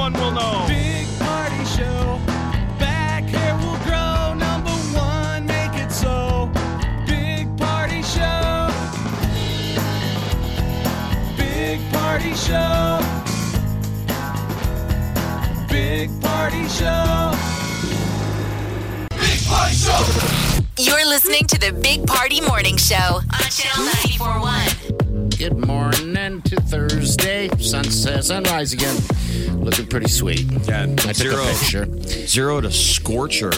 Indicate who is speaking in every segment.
Speaker 1: Everyone will know. Big party show. Back hair will grow. Number one, make it so. Big party show. Big party show. Big party show. Big party show.
Speaker 2: You're listening to the Big Party Morning Show on Channel 941.
Speaker 3: Good morning to Thursday. Sunset, sunrise again. Looking pretty sweet.
Speaker 4: Yeah,
Speaker 3: I took a picture.
Speaker 4: Zero to scorcher.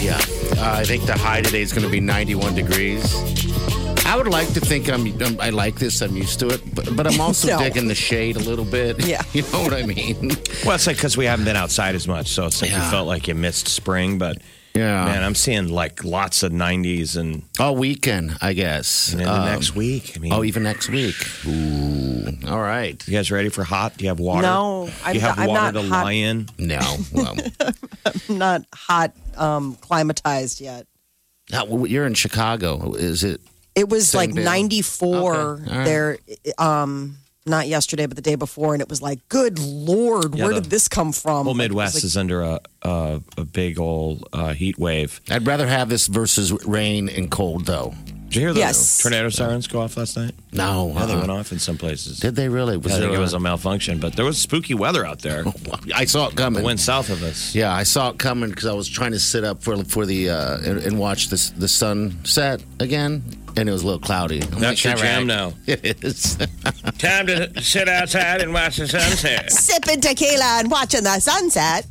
Speaker 3: Yeah. Uh, I think the high today is going to be 91 degrees. I would like to think I'm, I'm I like this. I'm used to it, but, but I'm also
Speaker 5: No.
Speaker 3: digging the shade a little bit.
Speaker 5: Yeah.
Speaker 3: you know what I mean.
Speaker 4: Well, it's like because we haven't been outside as much, so it's like
Speaker 3: Yeah.
Speaker 4: you felt like you missed spring. But
Speaker 3: Yeah.
Speaker 4: man, I'm seeing like lots of 90s and,
Speaker 3: All weekend, I guess.
Speaker 4: and into
Speaker 3: Um,
Speaker 4: next week. I mean,
Speaker 3: Oh, even next week. Ooh. All right.
Speaker 4: you guys ready for hot? Do you have water?
Speaker 5: No,
Speaker 4: Do
Speaker 5: I'm
Speaker 4: you have
Speaker 5: not- I'm
Speaker 4: water
Speaker 5: not
Speaker 4: to
Speaker 5: hot.
Speaker 4: lie in?
Speaker 3: No. Well,
Speaker 5: I'm not hot um, climatized yet.
Speaker 3: now, you're in Chicago. Is it?
Speaker 5: It was like
Speaker 3: deal.
Speaker 5: 94
Speaker 3: Okay, all right.
Speaker 5: there, um, not yesterday, but the day before, and it was like, good lord,
Speaker 4: Yeah,
Speaker 5: where
Speaker 4: the
Speaker 5: did this come from?
Speaker 4: Whole
Speaker 5: Like, it was
Speaker 4: Midwest
Speaker 5: like-
Speaker 4: is under a, a a big old uh, heat wave.
Speaker 3: I'd rather have this versus rain and cold, though.
Speaker 4: Did you hear the
Speaker 5: Yes.
Speaker 4: tornado sirens go off last night?
Speaker 3: No.
Speaker 4: Yeah, they
Speaker 3: uh-uh.
Speaker 4: went off in some places.
Speaker 3: Did they really? Was
Speaker 4: I think it was a malfunction, but there was spooky weather out there.
Speaker 3: I saw it coming.
Speaker 4: It went south of us.
Speaker 3: Yeah, I saw it coming because I was trying to sit up for for the uh, and, and watch this the sun set again, and it was a little cloudy. I'm
Speaker 4: That's your
Speaker 3: all
Speaker 4: jam now.
Speaker 3: It is.
Speaker 4: Time to sit outside and watch the sunset.
Speaker 5: sipping tequila and watching the sunset.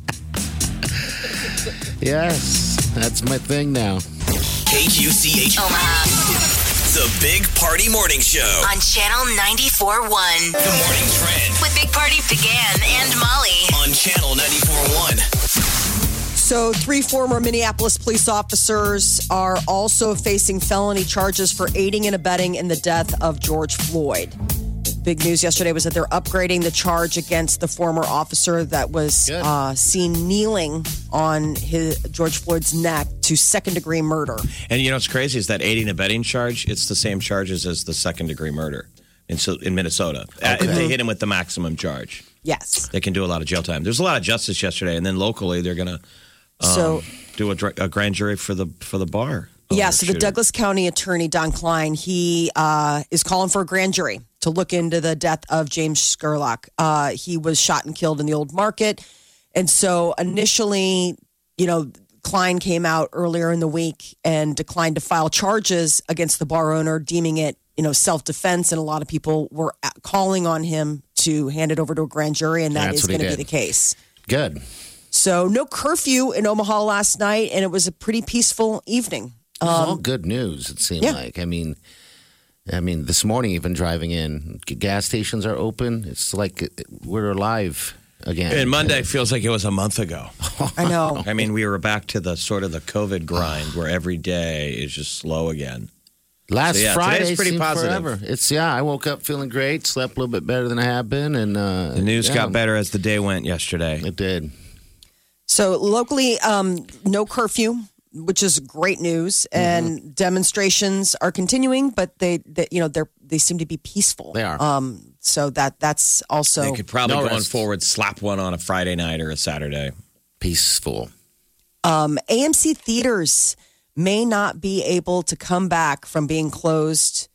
Speaker 3: yes, that's my thing now.
Speaker 6: KQCH.
Speaker 2: Omaha oh,
Speaker 6: The Big Party Morning Show.
Speaker 2: on Channel 94.1
Speaker 6: The Morning Trend
Speaker 2: with Big Party began and Molly.
Speaker 6: on Channel 94.1.
Speaker 5: So, three former Minneapolis police officers are also facing felony charges for aiding and abetting in the death of George Floyd. Big news yesterday was that they're upgrading the charge against the former officer that was uh, seen kneeling on his George Floyd's neck to second degree murder.
Speaker 4: And you know what's crazy is that aiding and abetting charge. It's the same charges as the second degree murder in so in Minnesota. Uh, they hit him with the maximum charge,
Speaker 5: Yes.
Speaker 4: they can do a lot of jail time. There's a lot of justice yesterday, and then locally they're gonna
Speaker 5: so,
Speaker 4: do a, a grand jury for the for the bar.
Speaker 5: yeah,
Speaker 4: owner
Speaker 5: so the. Douglas County attorney, Don Kleine, he uh, is calling for a grand jury to look into the death of James Scurlock. Uh, he was shot and killed in the old market. And so initially, you know, Kleine came out earlier in the week and declined to file charges against the bar owner, deeming it, you know, self defense. And a lot of people were calling on him to hand it over to a grand jury, and that
Speaker 3: That's
Speaker 5: is going to be the case.
Speaker 3: Good.
Speaker 5: So, no curfew in Omaha last night, and it was a pretty peaceful evening.
Speaker 3: It was all good news. It seemed
Speaker 5: yeah.
Speaker 3: like. I mean, I mean, this morning even driving in, gas stations are open. It's like we're alive again.
Speaker 4: And Monday feels like it was a month ago.
Speaker 5: I know.
Speaker 4: I mean, we were back to the sort of the COVID grind where every day is just slow again.
Speaker 3: Last
Speaker 4: So, yeah,
Speaker 3: Friday
Speaker 4: today's pretty positive.
Speaker 3: forever. It's yeah. I woke up feeling great. Slept a little bit better than I have been, and uh,
Speaker 4: The news
Speaker 3: yeah,
Speaker 4: got better as the day went yesterday.
Speaker 3: It did.
Speaker 5: So locally, um, no curfew, which is great news, and demonstrations are continuing, but they, they you know, they're they seem to be peaceful.
Speaker 3: They are.
Speaker 5: Um, so that that's also
Speaker 4: They could probably
Speaker 3: No
Speaker 4: going forward slap one on a Friday night or a Saturday.
Speaker 3: Peaceful.
Speaker 5: Um, AMC theaters may not be able to come back from being closed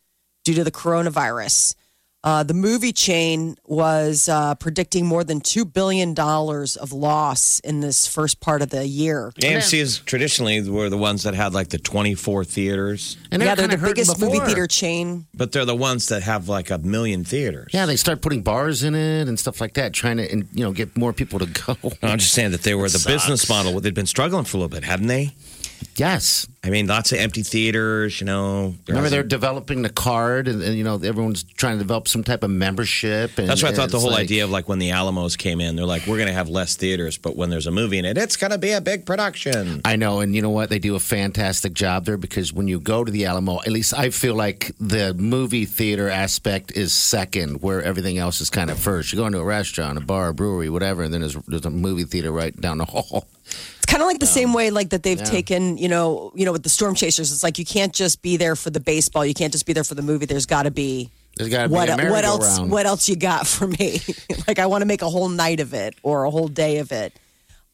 Speaker 5: due to the coronavirus. Uh, the movie chain was uh, predicting more than $2 billion of loss in this first part of the year.
Speaker 4: AMC is traditionally were the ones that had like the 24 theaters,
Speaker 3: And
Speaker 5: yeah, they're the
Speaker 3: hurting
Speaker 5: biggest movie theater chain.
Speaker 4: but they're the ones that have like a million theaters.
Speaker 3: Yeah, they start putting bars in it and stuff like that, trying to and, you know get more people to go.
Speaker 4: No, I'm just saying that they were the
Speaker 3: Sucks.
Speaker 4: business model. They'd been struggling for a little bit, hadn't they?
Speaker 3: Yes,
Speaker 4: I mean, lots of empty theaters. You know,
Speaker 3: remember they're developing the card, and, and you know everyone's trying to develop some type of membership. And,
Speaker 4: That's why I thought the whole
Speaker 3: like-
Speaker 4: idea of like when the Alamos came in, they're like, we're going to have less theaters, but when there's a movie in it, it's going to be a big production.
Speaker 3: I know, and you know what? They do a fantastic job there because when you go to the Alamo, at least I feel like the movie theater aspect is second, where everything else is kind of first. You go into a restaurant, a bar, a brewery, whatever, and then there's, there's a movie theater right down the hall.
Speaker 5: Kind of like the same way like that they've taken, you know, you know, with the Storm Chasers. It's like you can't just be there for the baseball. You can't just be there for the movie. There's got to be
Speaker 3: There's got to be
Speaker 5: what what else what else you got for me like i want to make a whole night of it or a whole day of it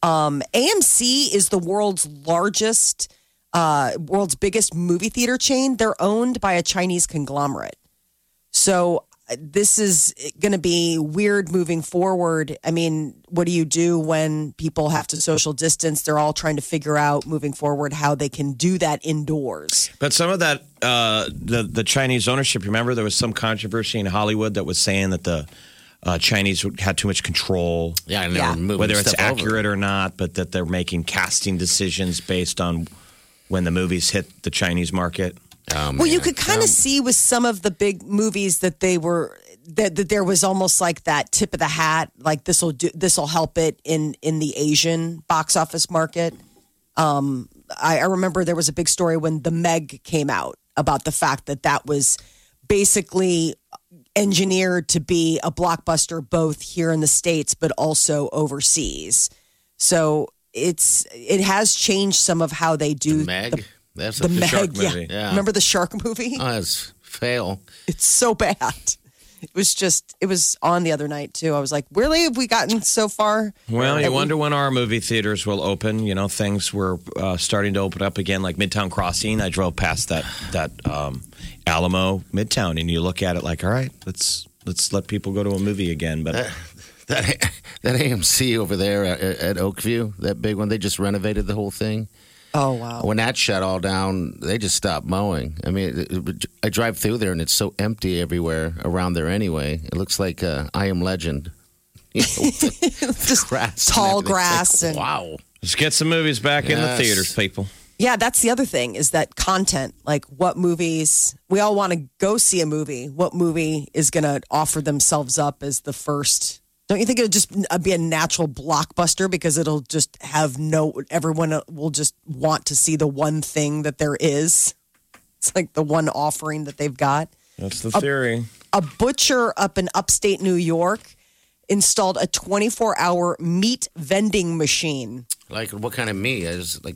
Speaker 5: um, amc is the world's largest uh, world's biggest movie theater chain they're owned by a chinese conglomerate so this is going to be weird moving forward i mean what do you do when people have to social distance they're all trying to figure out moving forward how they can do that indoors
Speaker 4: But some of that, uh, the the Chinese ownership. Remember, there was some controversy in Hollywood that was saying that the uh, Chinese had too much control,
Speaker 3: Yeah, and
Speaker 5: Yeah.
Speaker 3: they're moving
Speaker 4: whether it's
Speaker 3: stuff over.
Speaker 4: accurate or not, but that they're making casting decisions based on when the movies hit the Chinese market.
Speaker 3: Oh,
Speaker 5: Well, you could kind of see with some of the big movies that they were that, that there was almost like that tip of the hat, like this will do this will help it in in the Asian box office market. Um, I, I remember there was a big story when the Meg came out about the fact that that was basically engineered to be a blockbuster both here in the states but also overseas. So it's it has changed some of how they do
Speaker 3: Meg.
Speaker 5: the
Speaker 3: That's
Speaker 5: the
Speaker 3: a
Speaker 5: Meg,
Speaker 4: shark movie.
Speaker 3: Yeah.
Speaker 5: Remember the shark movie?
Speaker 3: Oh, that's fail.
Speaker 5: It's so bad. It was just, it was on the other night too. I was like, really? Have we gotten so far?
Speaker 4: Well,
Speaker 5: That
Speaker 4: you
Speaker 5: we-
Speaker 4: wonder when our movie theaters will open. You know, things were uh, starting to open up again, like Midtown Crossing. I drove past that that um, Alamo Midtown, and you look at it like, all right, let's let's let people go to a movie again. But
Speaker 3: That that AMC over there at, at Oakview, that big one, they just renovated the whole thing.
Speaker 5: Oh, wow.
Speaker 3: When that shut all down, they just stopped mowing. I mean, it, it- I drive through there and it's so empty everywhere around there anyway. It looks like uh, I Am Legend. You know,
Speaker 5: Just
Speaker 3: grass
Speaker 5: tall
Speaker 3: everything.
Speaker 5: Grass
Speaker 3: like,
Speaker 5: and-
Speaker 3: wow.
Speaker 4: let's get some movies back in the theaters, people.
Speaker 5: Yeah, that's the other thing is that content, like what movies, we all want to go see a movie. What movie is going to offer themselves up as the first? Don't you think it'll just uh, be a natural blockbuster because it'll just have no, everyone uh, will just want to see the one thing that there is? It's like the one offering that they've got.
Speaker 4: That's the theory.
Speaker 5: a butcher up in upstate New York installed a 24 hour meat vending machine.
Speaker 3: Like, what kind of meat? Is like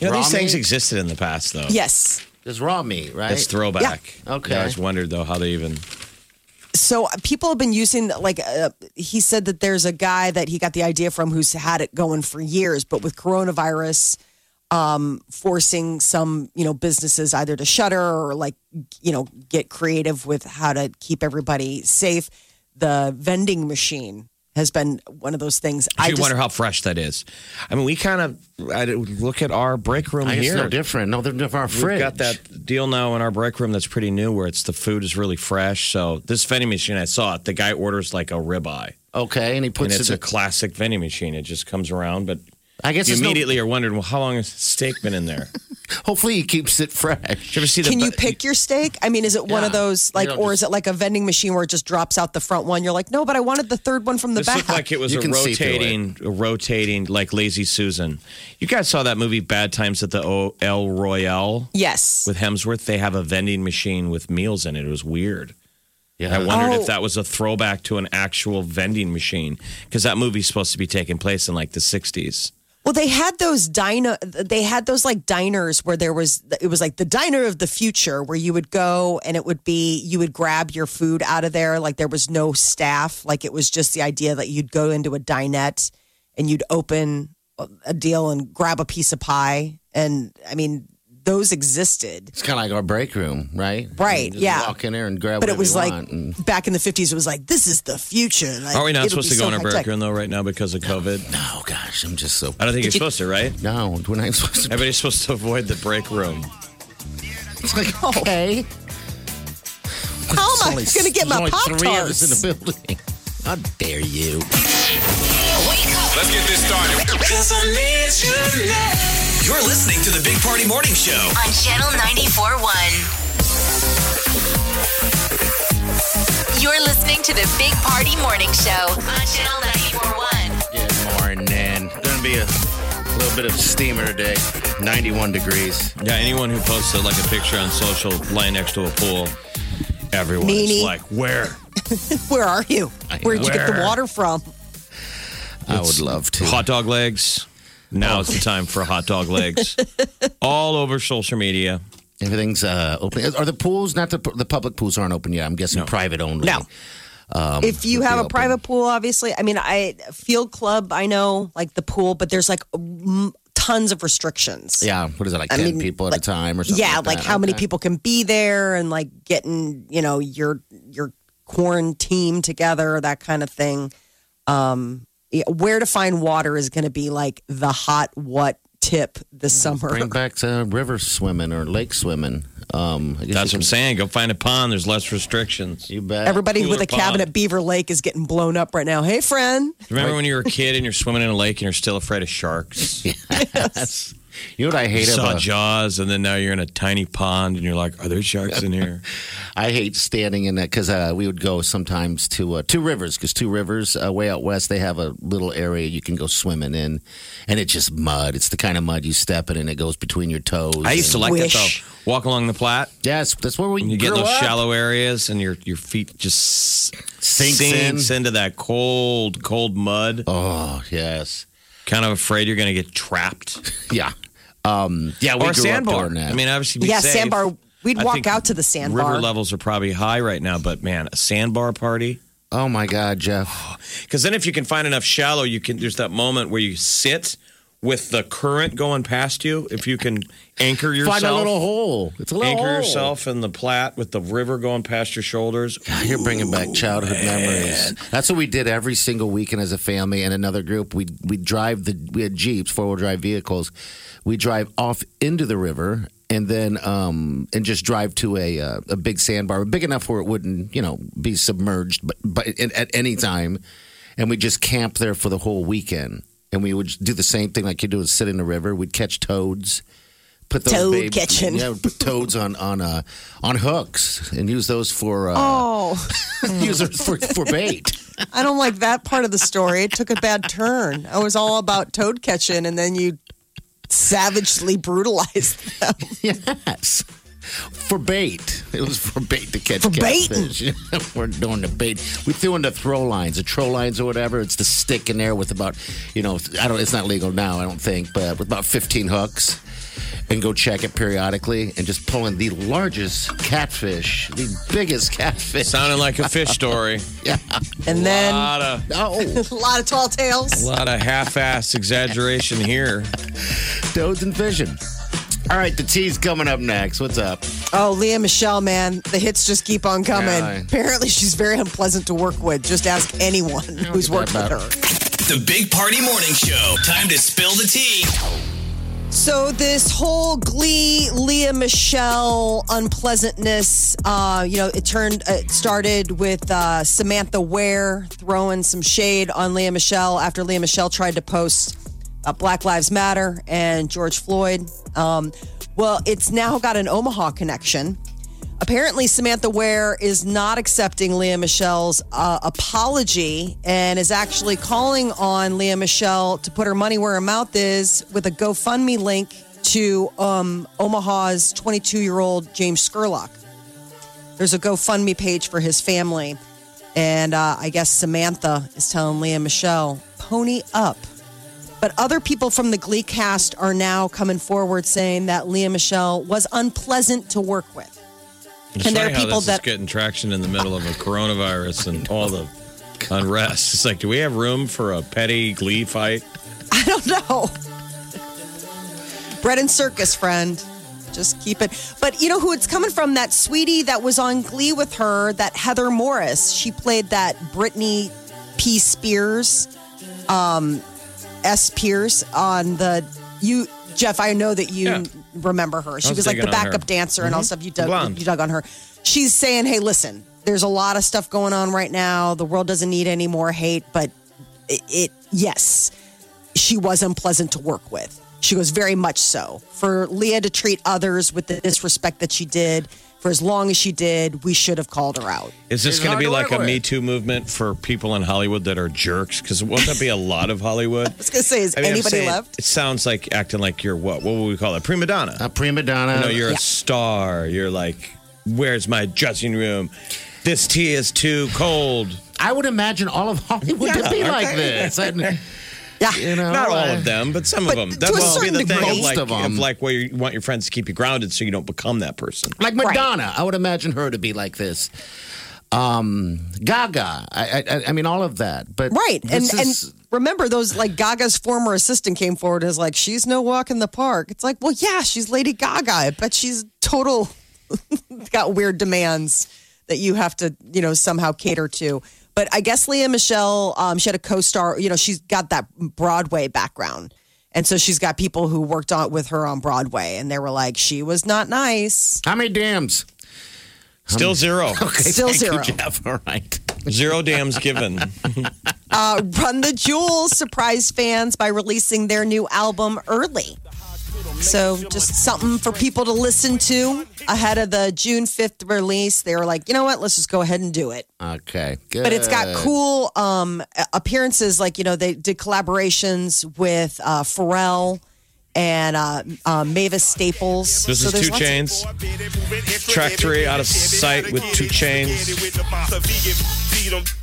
Speaker 4: You know,
Speaker 3: raw
Speaker 4: these things existed in the past, though.
Speaker 5: Yes.
Speaker 3: There's raw meat, right?
Speaker 4: It's throwback.
Speaker 3: Yeah. Okay.
Speaker 4: I always wondered though how they even.
Speaker 5: So uh, people have been using, like, uh, he said that there's a guy that he got the idea from who's had it going for years, but with coronavirus, um, forcing some, you know, businesses either to shutter or like, you know, get creative with how to keep everybody safe. The vending machine has been one of those things.
Speaker 4: I
Speaker 5: I
Speaker 4: you
Speaker 5: just,
Speaker 4: wonder how fresh that is. I mean, we kind of I look at our break room
Speaker 3: I guess
Speaker 4: here.
Speaker 3: no different. No, they're different. Our
Speaker 4: We've got that deal now in our break room that's pretty new, where it's the food is really fresh. So this vending machine, I saw it. The guy orders like a ribeye,
Speaker 3: Okay, and he
Speaker 4: and
Speaker 3: puts
Speaker 4: it's
Speaker 3: it.
Speaker 4: a classic vending machine. It just comes around, but
Speaker 3: I guess
Speaker 4: you
Speaker 3: it's no-
Speaker 4: immediately are wondering, well, how long has the steak been in there?
Speaker 3: hopefully, he keeps it fresh.
Speaker 4: You ever see the?
Speaker 5: Can you pick your steak? I mean, is it one of those like, or
Speaker 3: just-
Speaker 5: is it like a vending machine where it just drops out the front one? You're like, no, but I wanted the third one from the
Speaker 4: This
Speaker 5: back.
Speaker 4: looked like it was
Speaker 3: You
Speaker 4: a
Speaker 3: can see through it.
Speaker 4: rotating, a rotating like Lazy Susan. You guys saw that movie Bad Times at the o- El Royale
Speaker 5: yes.
Speaker 4: with Hemsworth? They have a vending machine with meals in it. It was weird.
Speaker 3: Yeah,
Speaker 4: I wondered
Speaker 5: Oh.
Speaker 4: if that was a throwback to an actual vending machine because that movie's supposed to be taking place in like the 60s.
Speaker 5: Well, they had those diner. They had those like diners where there was. It was like the diner of the future, where you would go and it would be you would grab your food out of there. Like there was no staff. Like it was just the idea that you'd go into a dinette and you'd open a deal and grab a piece of pie. And I mean, those existed.
Speaker 3: It's kind of like our break room, right?
Speaker 5: Right,
Speaker 3: You just
Speaker 5: yeah.
Speaker 3: Walk in there and grab
Speaker 5: But it was
Speaker 3: you
Speaker 5: like
Speaker 3: and-
Speaker 5: back in the fifties. It was like this is the future. Like,
Speaker 4: Are we not
Speaker 5: it'll
Speaker 4: supposed to go
Speaker 5: so
Speaker 4: in our break
Speaker 5: high-tech.
Speaker 4: room though right now because of COVID?
Speaker 3: No, gosh, I'm just so.
Speaker 4: I don't think you're
Speaker 5: you-
Speaker 4: supposed to, right?
Speaker 3: No, we're not supposed to.
Speaker 4: Everybody's supposed to avoid the break room.
Speaker 3: It's like okay.
Speaker 5: How am I going to get my pop
Speaker 3: only three of in the building. How dare you?
Speaker 6: Let's get this started. You're listening to the Big Party Morning Show.
Speaker 2: on Channel 94.1. You're listening to the Big Party Morning Show on Channel 94.1.
Speaker 3: Good morning. Gonna be a little bit of steamer today. 91 degrees.
Speaker 4: Yeah, anyone who posted like a picture on social lying next to a pool, everyone's
Speaker 5: Meanie.
Speaker 4: like, where?
Speaker 5: Where are you? Where'd you get the water from?
Speaker 3: I would love to.
Speaker 4: Hot dog legs. Now is the time for hot dog legs. All over social media.
Speaker 3: Everything's uh, open. Are the pools not the the public pools aren't open yet? I'm guessing
Speaker 4: No.
Speaker 3: private only.
Speaker 5: No.
Speaker 3: Um,
Speaker 5: if you have a
Speaker 3: open.
Speaker 5: private pool, obviously, I mean, I field club, I know, like the pool, but there's like mm, tons of restrictions.
Speaker 3: Yeah. What is it like?
Speaker 5: I
Speaker 3: 10
Speaker 5: mean,
Speaker 3: people at
Speaker 5: like-
Speaker 3: a time or something?
Speaker 5: yeah,
Speaker 3: like,
Speaker 5: like
Speaker 3: that?
Speaker 5: how many
Speaker 3: Okay.
Speaker 5: people can be there and like getting, you know, your your quarantine together, that kind of thing. Um, yeah, where to find water is going to be like the hot what tip this summer.
Speaker 3: Bring back to river swimming or lake swimming. Um,
Speaker 4: That's what I'm saying. Go find a pond. There's less restrictions.
Speaker 3: You bet.
Speaker 5: Everybody
Speaker 4: Cooler
Speaker 5: with a cabin at Beaver Lake is getting blown up right now. Hey, friend.
Speaker 4: Remember when you were a kid and you're swimming in a lake and you're still afraid of sharks?
Speaker 3: That's, you know what I
Speaker 4: You
Speaker 3: hate
Speaker 4: saw
Speaker 3: about
Speaker 4: Jaws, and then now you're in a tiny pond, and you're like, "Are there sharks in here?"
Speaker 3: I hate standing in that because uh, we would go sometimes to uh, Two Rivers because Two Rivers uh, way out west they have a little area you can go swimming in, and it's just mud. It's the kind of mud you step in and it goes between your toes.
Speaker 4: I used to like
Speaker 5: Wish.
Speaker 4: that though. Walk along the Platte,
Speaker 3: Yes, that's where we
Speaker 4: and you get in those
Speaker 3: up.
Speaker 4: shallow areas, and your your feet just
Speaker 3: Sinks
Speaker 4: sinks
Speaker 3: in.
Speaker 4: into that cold, cold mud.
Speaker 3: Oh yes,
Speaker 4: Kind of afraid you're going to get trapped.
Speaker 3: yeah, um, yeah. We
Speaker 4: or
Speaker 3: grew
Speaker 4: sandbar.
Speaker 3: up doing that.
Speaker 4: I mean, obviously, be
Speaker 5: Yeah,
Speaker 4: safe.
Speaker 5: sandbar. We'd
Speaker 4: I
Speaker 5: walk out to the sandbar.
Speaker 4: River levels are probably high right now, but man, a sandbar party.
Speaker 3: oh my God, Jeff.
Speaker 4: Because then, if you can find enough shallow, you can. There's that moment where you sit with the current going past you. If you can anchor yourself,
Speaker 3: Find a little hole. It's a little
Speaker 4: anchor
Speaker 3: hole.
Speaker 4: yourself in the Platte with the river going past your shoulders.
Speaker 3: God, You're bringing back childhood memories. That's what we did every single weekend as a family and another group. We we drive the we had jeeps, four wheel drive vehicles. We drive off into the river and then um and just drive to a uh, a big sandbar, big enough where it wouldn't you know be submerged, but but at, any time. And we just camp there for the whole weekend. And we would do the same thing like you do: is sit in the river. We'd catch toads. Put those
Speaker 5: Toad
Speaker 3: babe-
Speaker 5: catching.
Speaker 3: Yeah, put toads on on uh, on hooks and use those for uh,
Speaker 5: Oh,
Speaker 3: use those for, for bait.
Speaker 5: I don't like that part of the story. It took a bad turn. I was all about toad catching, and then you savagely brutalized them.
Speaker 3: Yes. For bait. It was for bait to catch
Speaker 5: For
Speaker 3: catfish. We're doing the bait. We threw in the throw lines, the troll lines or whatever. It's the stick in there with about, you know, I don't. It's not legal now, I don't think, but with about 15 hooks, and go check it periodically, and just pulling the largest catfish, the biggest catfish.
Speaker 4: Sounding like a fish story.
Speaker 3: Yeah.
Speaker 5: And
Speaker 4: A
Speaker 5: then
Speaker 4: lot of,
Speaker 3: Oh,
Speaker 5: a lot of tall tales.
Speaker 4: a lot of half-ass exaggeration here.
Speaker 3: toads and fishing. All right, the tea's coming up next. What's up?
Speaker 5: Oh, Lea Michele, man, the hits just keep on coming.
Speaker 3: Yeah.
Speaker 5: Apparently, she's very unpleasant to work with. Just ask anyone who's worked with her.
Speaker 6: The Big Party Morning Show. Time to spill the tea.
Speaker 5: So this whole Glee Lea Michele unpleasantness, uh, you know, it turned it started with uh, Samantha Ware throwing some shade on Lea Michele after Lea Michele tried to post uh, Black Lives Matter and George Floyd. Um, well, it's now got an Omaha connection. Apparently, Samantha Ware is not accepting Lea Michele's uh, apology and is actually calling on Lea Michele to put her money where her mouth is with a GoFundMe link to um, Omaha's 22 year old James Scurlock. There's a GoFundMe page for his family. And uh, I guess Samantha is telling Lea Michele, pony up. But other people from the Glee cast are now coming forward saying that Lea Michele was unpleasant to work with. And there are people that-
Speaker 4: getting traction in the middle of a coronavirus and all the unrest. It's like, do we have room for a petty glee fight?
Speaker 5: I don't know. Bread and circus, friend. Just keep it. But you know who it's coming from? That sweetie that was on Glee with her, that Heather Morris. She played that Britney P. Spears, um, S. Pierce on the you. Jeff, I know that you
Speaker 4: Yeah.
Speaker 5: Remember her. She
Speaker 4: was
Speaker 5: was, like the backup dancer and all stuff. You dug,
Speaker 4: Blonde.
Speaker 5: you dug on her. She's saying, "Hey, listen, there's a lot of stuff going on right now. The world doesn't need any more hate, but it, it yes, she was unpleasant to work with. She goes very much so. For Lea to treat others with the disrespect that she did for as long as she did, we should have called her out.
Speaker 4: Is this going to be like
Speaker 3: work
Speaker 4: a
Speaker 3: with.
Speaker 4: Me Too movement for people in Hollywood that are jerks? Because won't that be a lot of Hollywood?
Speaker 5: I was gonna say, is
Speaker 4: I mean,
Speaker 5: anybody
Speaker 4: saying,
Speaker 5: left?
Speaker 4: It sounds like acting like you're what? What would we call it? Prima donna.
Speaker 3: A prima donna.
Speaker 4: you know, you're
Speaker 5: Yeah.
Speaker 4: a star. You're like, where's my dressing room? This tea is too cold.
Speaker 3: I would imagine all of Hollywood to be
Speaker 4: Yeah,
Speaker 3: like
Speaker 4: okay.
Speaker 3: this. And,
Speaker 5: Yeah.
Speaker 3: you know,
Speaker 4: Not all of them, but some
Speaker 5: But
Speaker 4: of them.
Speaker 5: to
Speaker 4: That
Speaker 5: a
Speaker 4: would be
Speaker 5: certain
Speaker 4: the thing
Speaker 5: degree.
Speaker 4: of like,
Speaker 3: Most of 'em.
Speaker 4: of like where you want your friends to keep you grounded so you don't become that person.
Speaker 3: Like Madonna, I would imagine her to be like this. Um, Gaga, I, I, I mean, all of that. But
Speaker 5: Right. And
Speaker 3: this is-
Speaker 5: and remember those like Gaga's former assistant came forward and was like, She's no walk in the park. It's like, well, yeah, she's Lady Gaga. I bet she's total got weird demands that you have to, you know, somehow cater to. But I guess Lea Michele, um, she had a co-star, you know, she's got that Broadway background. And so she's got people who worked on with her on Broadway and they were like, she was not nice.
Speaker 3: how many dams?
Speaker 4: Still zero.
Speaker 3: Okay,
Speaker 5: Still
Speaker 3: thank you,
Speaker 5: zero.
Speaker 3: Jeff. All right.
Speaker 4: Zero dams given.
Speaker 5: Uh, Run the Jewels surprised fans by releasing their new album early. So just something for people to listen to ahead of the June 5th release. They were like, you know what? Let's just go ahead and do it.
Speaker 3: Okay, good.
Speaker 5: But it's got cool um, appearances. Like, you know, they did collaborations with uh, Pharrell and uh, uh, Mavis Staples.
Speaker 4: This
Speaker 5: So
Speaker 4: is
Speaker 5: there's
Speaker 4: Two
Speaker 5: lots of-
Speaker 4: Chains. Track three, Out of Sight with 2 Chainz.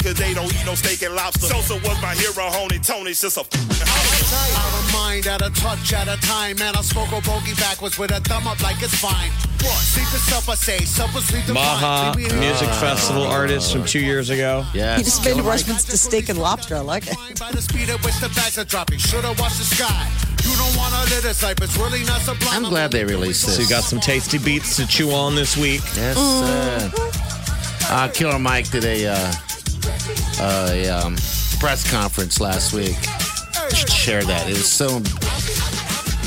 Speaker 7: Cause they don't eat no steak and lobster. Sosa was my hero, Honey Tony's just a
Speaker 8: Out of mind, at a touch at a time. Man, I smoke a bogey backwards with a thumb up like it's fine. What? Sleep is supper, say. Supper, sleep the
Speaker 4: Maha
Speaker 8: fine.
Speaker 4: Music
Speaker 8: alone.
Speaker 4: Festival artist from two years ago.
Speaker 3: Yeah.
Speaker 5: He just made a reference to steak and lobster. I like it.
Speaker 8: By the speed at which the bags are dropping. Should've watched the sky. You don't wanna live this. It's really not sublime.
Speaker 3: I'm glad they released this.
Speaker 4: So you got some tasty beats to chew on this week.
Speaker 3: Yes, uh, uh, Killer Mike did a, uh, uh, a um, press conference last week. Share that. It was so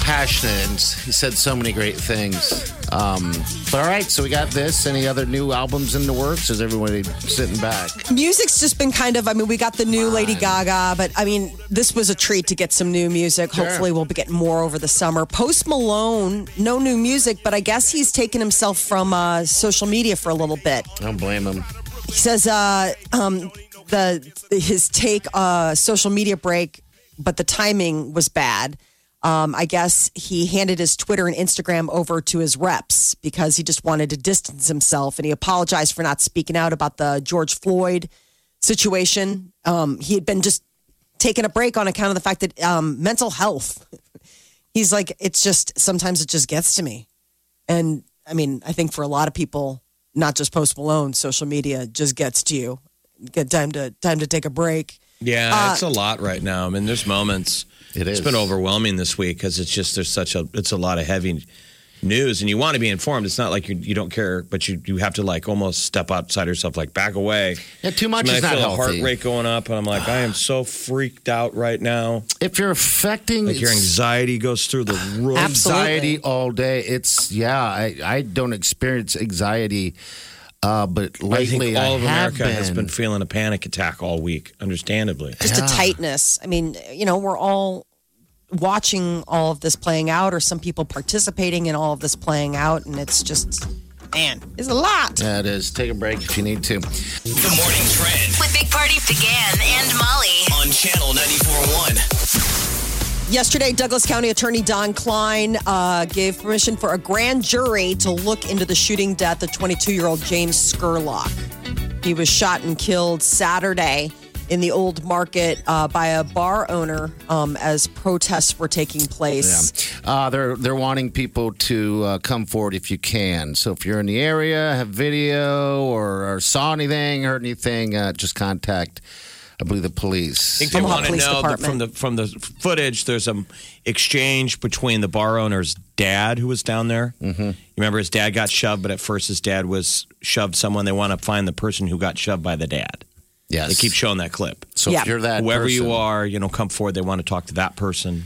Speaker 3: passionate, and he said so many great things. Um, but all right, so we got this. Any other new albums in the works? Is everybody sitting back?
Speaker 5: music's just been kind of i mean we got the new lady gaga but i mean this was a treat to get some new music
Speaker 3: Sure.
Speaker 5: hopefully we'll be getting more over the summer post malone no new music but i guess he's taken himself from uh, social media for a little bit
Speaker 3: I don't blame him.
Speaker 5: he says uh, um, the his take uh, social media break but the timing was bad um, I guess he handed his Twitter and Instagram over to his reps because he just wanted to distance himself and he apologized for not speaking out about the George Floyd situation. Um, he had been just taking a break on account of the fact that um, mental health. He's like, it's just sometimes it just gets to me. And I mean, I think for a lot of people, not just Post Malone, social media just gets to you. Get time to time to take a break.
Speaker 4: Yeah,
Speaker 5: Uh,
Speaker 4: it's a lot right now. I mean, there's moments.
Speaker 3: It
Speaker 4: It's been overwhelming this week because it's just there's such a it's a lot of heavy news, and you want to be informed. It's not like you you don't care, but you you have to like almost step outside yourself, like back away.
Speaker 3: Yeah, too much
Speaker 4: I, mean,
Speaker 3: is
Speaker 4: I
Speaker 3: not
Speaker 4: feel the heart rate going up, and I'm like, I am so freaked out right now.
Speaker 3: If you're affecting
Speaker 4: Like your anxiety goes through the roof.
Speaker 3: anxiety all day, it's yeah. I, I don't experience anxiety, uh, but
Speaker 4: I
Speaker 3: lately
Speaker 4: think all
Speaker 3: I
Speaker 4: of
Speaker 3: have
Speaker 4: America has been feeling a panic attack all week, understandably.
Speaker 5: just a tightness. I mean, you know, we're all watching all of this playing out, or some people participating in all of this playing out, and it's just, man, it's a lot.
Speaker 3: Yeah, it is. Take a break if you need to.
Speaker 6: The morning trend
Speaker 2: With Big Party began and Molly.
Speaker 6: on channel 94.1.
Speaker 5: Yesterday, Douglas County Attorney Don Kleine uh, gave permission for a grand jury to look into the shooting death of 22 year old James Scurlock. He was shot and killed Saturday in the old market uh, by a bar owner um, as protests were taking place.
Speaker 3: Yeah. Uh, they're they're wanting people to uh, come forward if you can. So if you're in the area, have video or, or saw anything, heard anything, uh, just contact. I believe the police.
Speaker 4: I think they
Speaker 5: Omaha
Speaker 4: want to
Speaker 5: Police
Speaker 4: know that from
Speaker 5: Department.
Speaker 4: the from the footage. There's some exchange between the bar owner's dad, who was down there. Mm-hmm. You remember his dad got shoved, but at first his dad was shoved someone. They want to find the person who got shoved by the dad.
Speaker 3: Yes.
Speaker 4: They keep showing that clip.
Speaker 3: So
Speaker 5: Yeah.
Speaker 3: if you're that
Speaker 4: Whoever you are, you know, come forward. They want to talk to that person.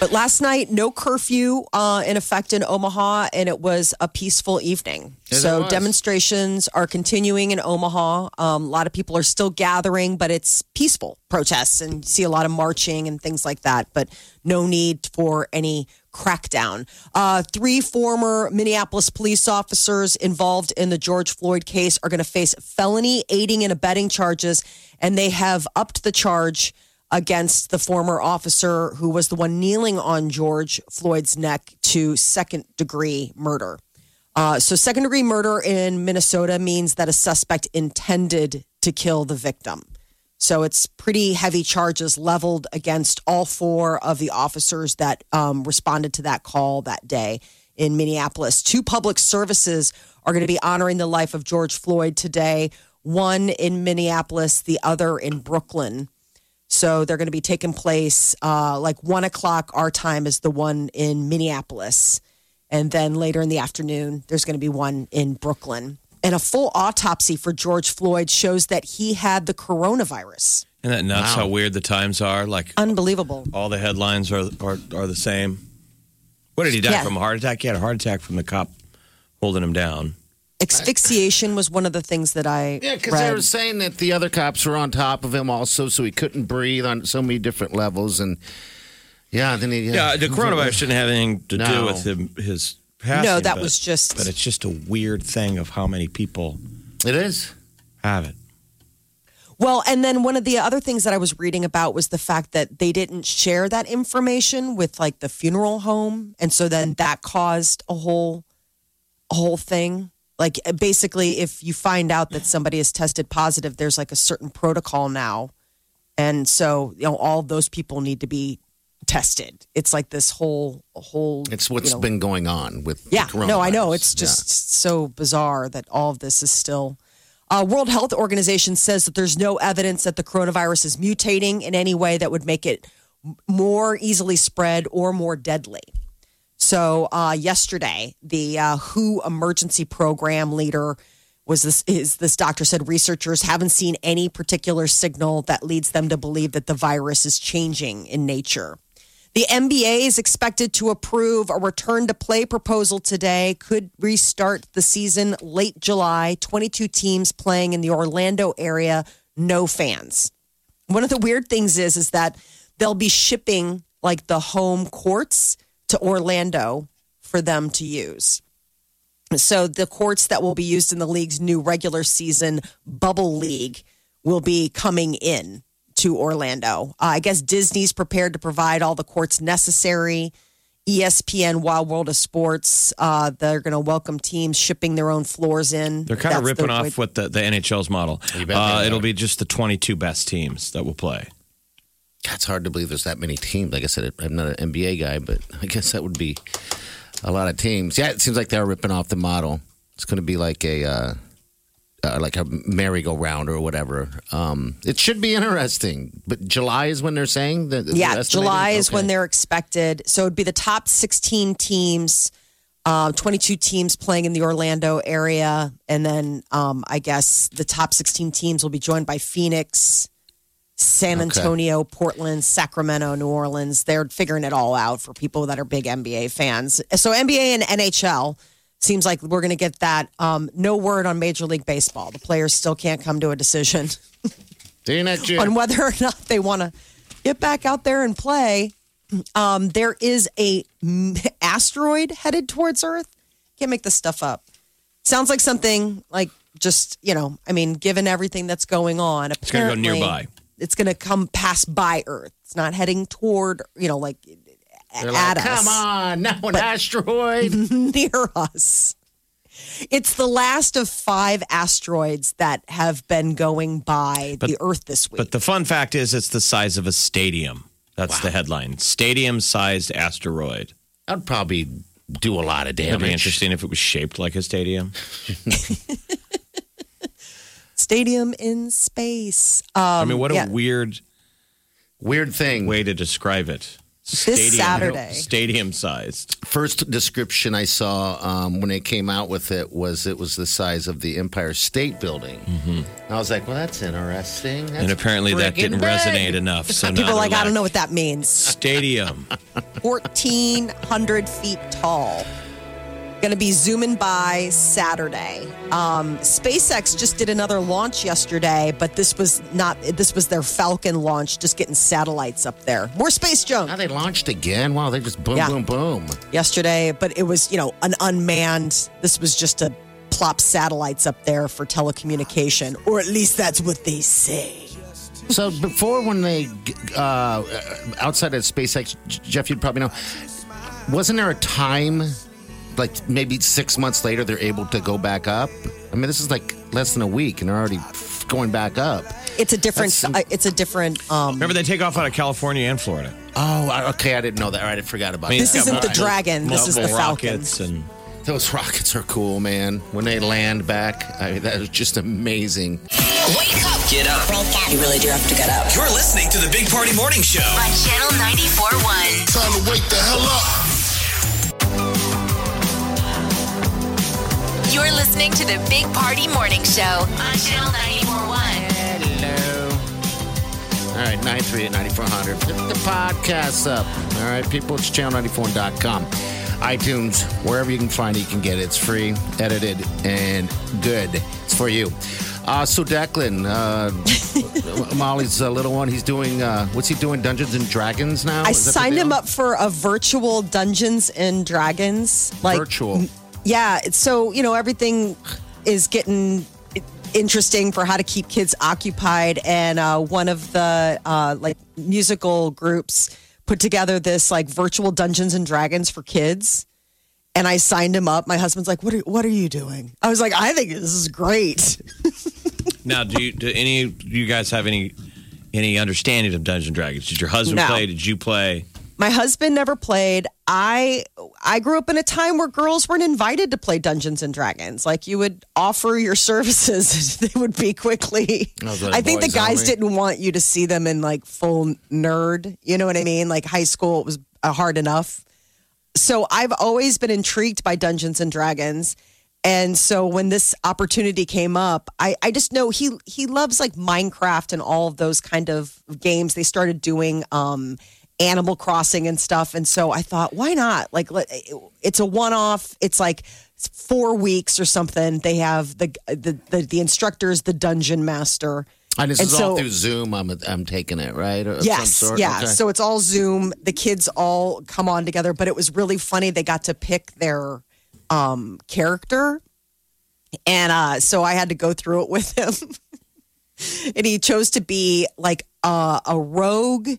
Speaker 5: But last night, no curfew uh, in effect in Omaha, and it was a peaceful evening.
Speaker 3: Yes,
Speaker 5: so demonstrations are continuing in Omaha. Um, a lot of people are still gathering, but it's peaceful protests, and you see a lot of marching and things like that. But no need for any crackdown. Uh, three former Minneapolis police officers involved in the George Floyd case are going to face felony aiding and abetting charges, and they have upped the charge against the former officer who was the one kneeling on George Floyd's neck to second degree murder. Uh, so, second degree murder in Minnesota means that a suspect intended to kill the victim. So, it's pretty heavy charges leveled against all four of the officers that um, responded to that call that day in Minneapolis. Two public services are going to be honoring the life of George Floyd today one in Minneapolis, the other in Brooklyn. So they're going to be taking place uh, like one o'clock. Our time is the one in Minneapolis. And then later in the afternoon, there's going to be one in Brooklyn. And a full autopsy for George Floyd shows that he had the coronavirus.
Speaker 4: Isn't that nuts? How weird the times are. Like
Speaker 5: Unbelievable.
Speaker 4: all the headlines are are, are the same. What did he die
Speaker 5: Yeah.
Speaker 4: from? A heart attack? He had a heart attack from the cop holding him down.
Speaker 5: Asphyxiation was one of the things that I
Speaker 3: Yeah, because
Speaker 5: read.
Speaker 3: they were saying that the other cops were on top of him also, so he couldn't breathe on so many different levels. And yeah, then he
Speaker 4: Yeah, the coronavirus didn't have anything to do with him, his passing.
Speaker 5: No, that
Speaker 4: but-
Speaker 5: was just-
Speaker 4: But it's just a weird thing of how many people
Speaker 3: It is.
Speaker 4: have it.
Speaker 5: Well, and then one of the other things that I was reading about was the fact that they didn't share that information with like the funeral home, and so then that caused a whole, a whole thing. Like basically, if you find out that somebody is tested positive, there's like a certain protocol now, and so you know all of those people need to be tested. It's like this whole, whole.
Speaker 3: It's what's
Speaker 5: you know,
Speaker 3: been going on with.
Speaker 5: yeah, no, I know. It's
Speaker 3: Yeah.
Speaker 5: just so bizarre that all of this is still. Uh, World Health Organization says that there's no evidence that the coronavirus is mutating in any way that would make it more easily spread or more deadly. So uh, yesterday, the uh, WHO emergency program leader was this is this doctor said researchers haven't seen any particular signal that leads them to believe that the virus is changing in nature. The NBA is expected to approve a return to play proposal today. Could restart the season late July. 22 teams playing in the Orlando area, no fans. One of the weird things is is that they'll be shipping like the home courts to Orlando for them to use. So the courts that will be used in the league's new regular season bubble league will be coming in to Orlando. Uh, I guess Disney's prepared to provide all the courts necessary. E ESPN, Wide World of Sports, uh, they're going to welcome teams shipping their own floors in.
Speaker 4: They're kind of
Speaker 5: That's the
Speaker 4: ripping
Speaker 5: way-
Speaker 4: off what the, the NHL's model. Uh, it'll be just the 22 best teams that will play.
Speaker 3: It's hard to believe there's that many teams. Like I said, I'm not an NBA guy, but I guess that would be a lot of teams. Yeah, it seems like they're ripping off the model. It's going to be like a uh, uh, like a merry-go-round or whatever. Um, it should be interesting. But July is when they're saying that.
Speaker 5: Yeah? July is
Speaker 3: Okay.
Speaker 5: when they're expected. So it'd be the top 16 teams, uh, 22 teams playing in the Orlando area. And then um, I guess the top 16 teams will be joined by Phoenix, San
Speaker 3: Okay.
Speaker 5: Antonio, Portland, Sacramento, New Orleans. They're figuring it all out for people that are big NBA fans. So NBA and NHL seems like we're going to get that. Um, no word on Major League Baseball. The players still can't come to a decision
Speaker 3: Doing that, Jim?
Speaker 5: on whether or not they want to get back out there and play. Um, there is a asteroid headed towards Earth. Can't make this stuff up. Sounds like something like just you know. I mean, given everything that's going on,
Speaker 4: It's going to go nearby.
Speaker 5: It's going to come pass by Earth. It's not heading toward you know like
Speaker 3: They're
Speaker 5: at
Speaker 3: like,
Speaker 5: us
Speaker 3: come on, now an asteroid.
Speaker 5: near us. It's the last of five asteroids that have been going by the Earth this week.
Speaker 4: But the fun fact is, it's the size of a stadium. That's the headline. Stadium sized asteroid.
Speaker 3: I'd probably do a lot of damage.
Speaker 4: It'd be
Speaker 3: damage.
Speaker 4: interesting if it was shaped like a stadium.
Speaker 5: Stadium in space. Um,
Speaker 4: I mean, what a weird
Speaker 3: Weird thing.
Speaker 4: way to describe it.
Speaker 5: This Saturday.
Speaker 4: Stadium sized.
Speaker 3: First description I saw um, when they came out with it was it was the size of the Empire State Building. I was like, well, that's interesting. That's
Speaker 4: Mm-hmm. And apparently that didn't
Speaker 3: big.
Speaker 4: resonate enough. So
Speaker 5: People are
Speaker 4: they're
Speaker 5: like, I don't know what that means.
Speaker 4: Stadium.
Speaker 5: 1,400 feet tall. Going to be zooming by Saturday. Um, SpaceX just did another launch yesterday, but this was not. This was their Falcon launch, just getting satellites up there. More space junk
Speaker 3: Now they launched again. Wow, they just boom,
Speaker 5: Yeah.
Speaker 3: boom, boom.
Speaker 5: yesterday, but it was you know an unmanned. This was just to plop satellites up there for telecommunication, or at least that's what they say.
Speaker 3: So before, when they uh, outside of SpaceX, Jeff, you'd probably know. Wasn't there a time, like maybe six months later, they're able to go back up? I mean, this is like less than a week, and they're already going back up.
Speaker 5: It's a different.
Speaker 3: That's-
Speaker 5: uh, it's a different. Um,
Speaker 4: Remember, they take off out of California and Florida.
Speaker 3: Oh, I- okay, I didn't know that. All right, I forgot about
Speaker 4: I mean,
Speaker 5: This
Speaker 3: that.
Speaker 4: it's got
Speaker 5: isn't the
Speaker 4: multiple-
Speaker 5: Dragon, this is the
Speaker 4: multiple
Speaker 5: Falcon.
Speaker 4: rockets and
Speaker 3: Those rockets are cool, man. When they land back, I that is just amazing.
Speaker 2: Wake up
Speaker 6: Get up.
Speaker 2: You really do have to get up.
Speaker 6: You're listening to the Big Party Morning Show.
Speaker 2: on Channel 94.1.
Speaker 8: Time to wake the hell up.
Speaker 2: You're listening to the Big Party Morning Show on Channel 94.1.
Speaker 3: Hello. All right, 938 9400. Get the podcast up. All right, people, it's channel94.com. iTunes, wherever you can find it, you can get it. It's free, edited, and good. It's for you. Uh, so, Declan, uh, Molly's uh, little one, he's doing, uh, what's he doing? Dungeons and Dragons now?
Speaker 5: I
Speaker 3: Is that the
Speaker 5: signed him up for a virtual Dungeons and Dragons. Like
Speaker 3: Virtual.
Speaker 5: Yeah, so you know everything is getting interesting for how to keep kids occupied, and uh, one of the uh, like musical groups put together this like virtual Dungeons and Dragons for kids. And I signed him up. My husband's like, "What are What are you doing?" I was like, "I think this is great."
Speaker 4: now, do you do any do you guys have any any understanding of Dungeons and Dragons? Did your husband
Speaker 5: No.
Speaker 4: play? Did you play?
Speaker 5: My husband never played. I I grew up in a time where girls weren't invited to play Dungeons and Dragons. Like you would offer your services, they would be quickly. I think the guys
Speaker 3: only?
Speaker 5: didn't want you to see them in like full nerd. You know what I mean? Like high school, it was uh, hard enough. So I've always been intrigued by Dungeons and Dragons. And so when this opportunity came up, I, I just know he he loves like Minecraft and all of those kind of games. They started doing um, Animal Crossing and stuff, and so I thought, why not? Like, it's a one off. It's like four weeks or something. They have the the the, the instructors, the dungeon master.
Speaker 3: And this
Speaker 5: And
Speaker 3: is all through Zoom. I'm, I'm taking it, right? Of
Speaker 5: Yes, yeah.
Speaker 3: Okay.
Speaker 5: So it's all Zoom. The kids all come on together, but it was really funny. They got to pick their um, character, and uh, so I had to go through it with him. and he chose to be like uh, a rogue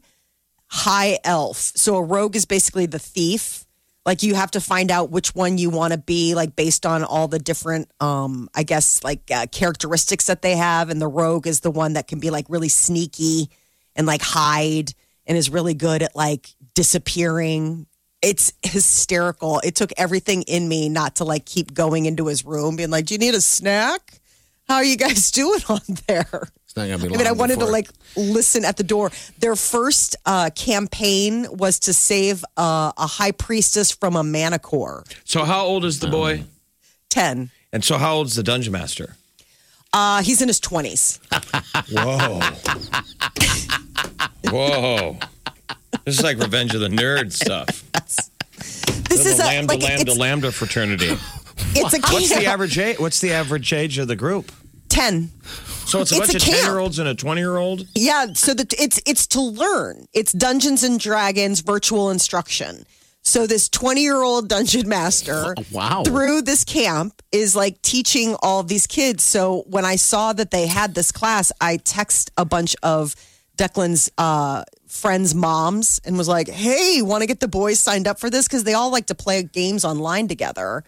Speaker 5: high elf. So a rogue is basically the thief. Like you have to find out which one you want to be, like based on all the different, um, I guess, like uh, characteristics that they have. And the rogue is the one that can be like really sneaky and like hide and is really good at like disappearing. It's hysterical. It took everything in me not to like keep going into his room, being like, "Do you need a snack? How are you guys doing on there?"
Speaker 3: It's not going to be
Speaker 5: I mean, I
Speaker 3: long
Speaker 5: wanted to like listen at the door. Their first uh, campaign was to save uh, a high priestess from a manticore.
Speaker 4: So, how old is the boy?
Speaker 5: Ten.
Speaker 4: And so, how old's the dungeon master?
Speaker 5: Uh, he's in his twenties.
Speaker 4: Whoa. Whoa. This is like Revenge of the Nerd stuff.
Speaker 5: This
Speaker 4: the
Speaker 5: is a
Speaker 4: lambda,
Speaker 5: like
Speaker 4: lambda,
Speaker 5: it's,
Speaker 4: lambda fraternity.
Speaker 5: it's a
Speaker 4: What's the average age? What's the average age of the group?
Speaker 5: ten.
Speaker 4: So it's a
Speaker 5: It's
Speaker 4: bunch
Speaker 5: a
Speaker 4: of
Speaker 5: camp.
Speaker 4: ten year olds and a twenty year old.
Speaker 5: Yeah, so that it's it's to learn. It's Dungeons and Dragons virtual instruction. So this 20-year-old dungeon master
Speaker 3: Wow.
Speaker 5: through this camp is like teaching all of these kids. So when I saw that they had this class, I text a bunch of Declan's uh, friends' moms and was like, "Hey, want to get the boys signed up for this because they all like to play games online together."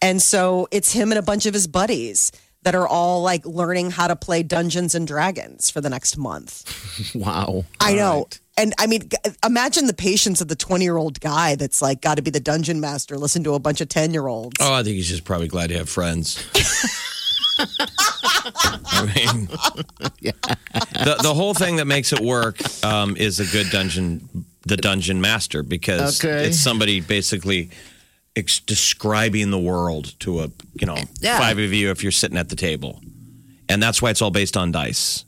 Speaker 5: And so it's him and a bunch of his buddies that are all like learning how to play Dungeons and Dragons for the next month.
Speaker 3: Wow.
Speaker 5: I
Speaker 3: All
Speaker 5: know.
Speaker 3: right.
Speaker 5: And I mean, imagine the patience of the 20 year old guy that's like got to be the dungeon master, listen to a bunch of 10 year olds.
Speaker 4: Oh, I think he's just probably glad to have friends. I mean, the the whole thing that makes it work um, is a good dungeon, the dungeon master, because
Speaker 3: Okay.
Speaker 4: it's somebody basically ex- describing the world to a you know
Speaker 3: Yeah.
Speaker 4: five of you if you're sitting at the table, and that's why it's all based on dice.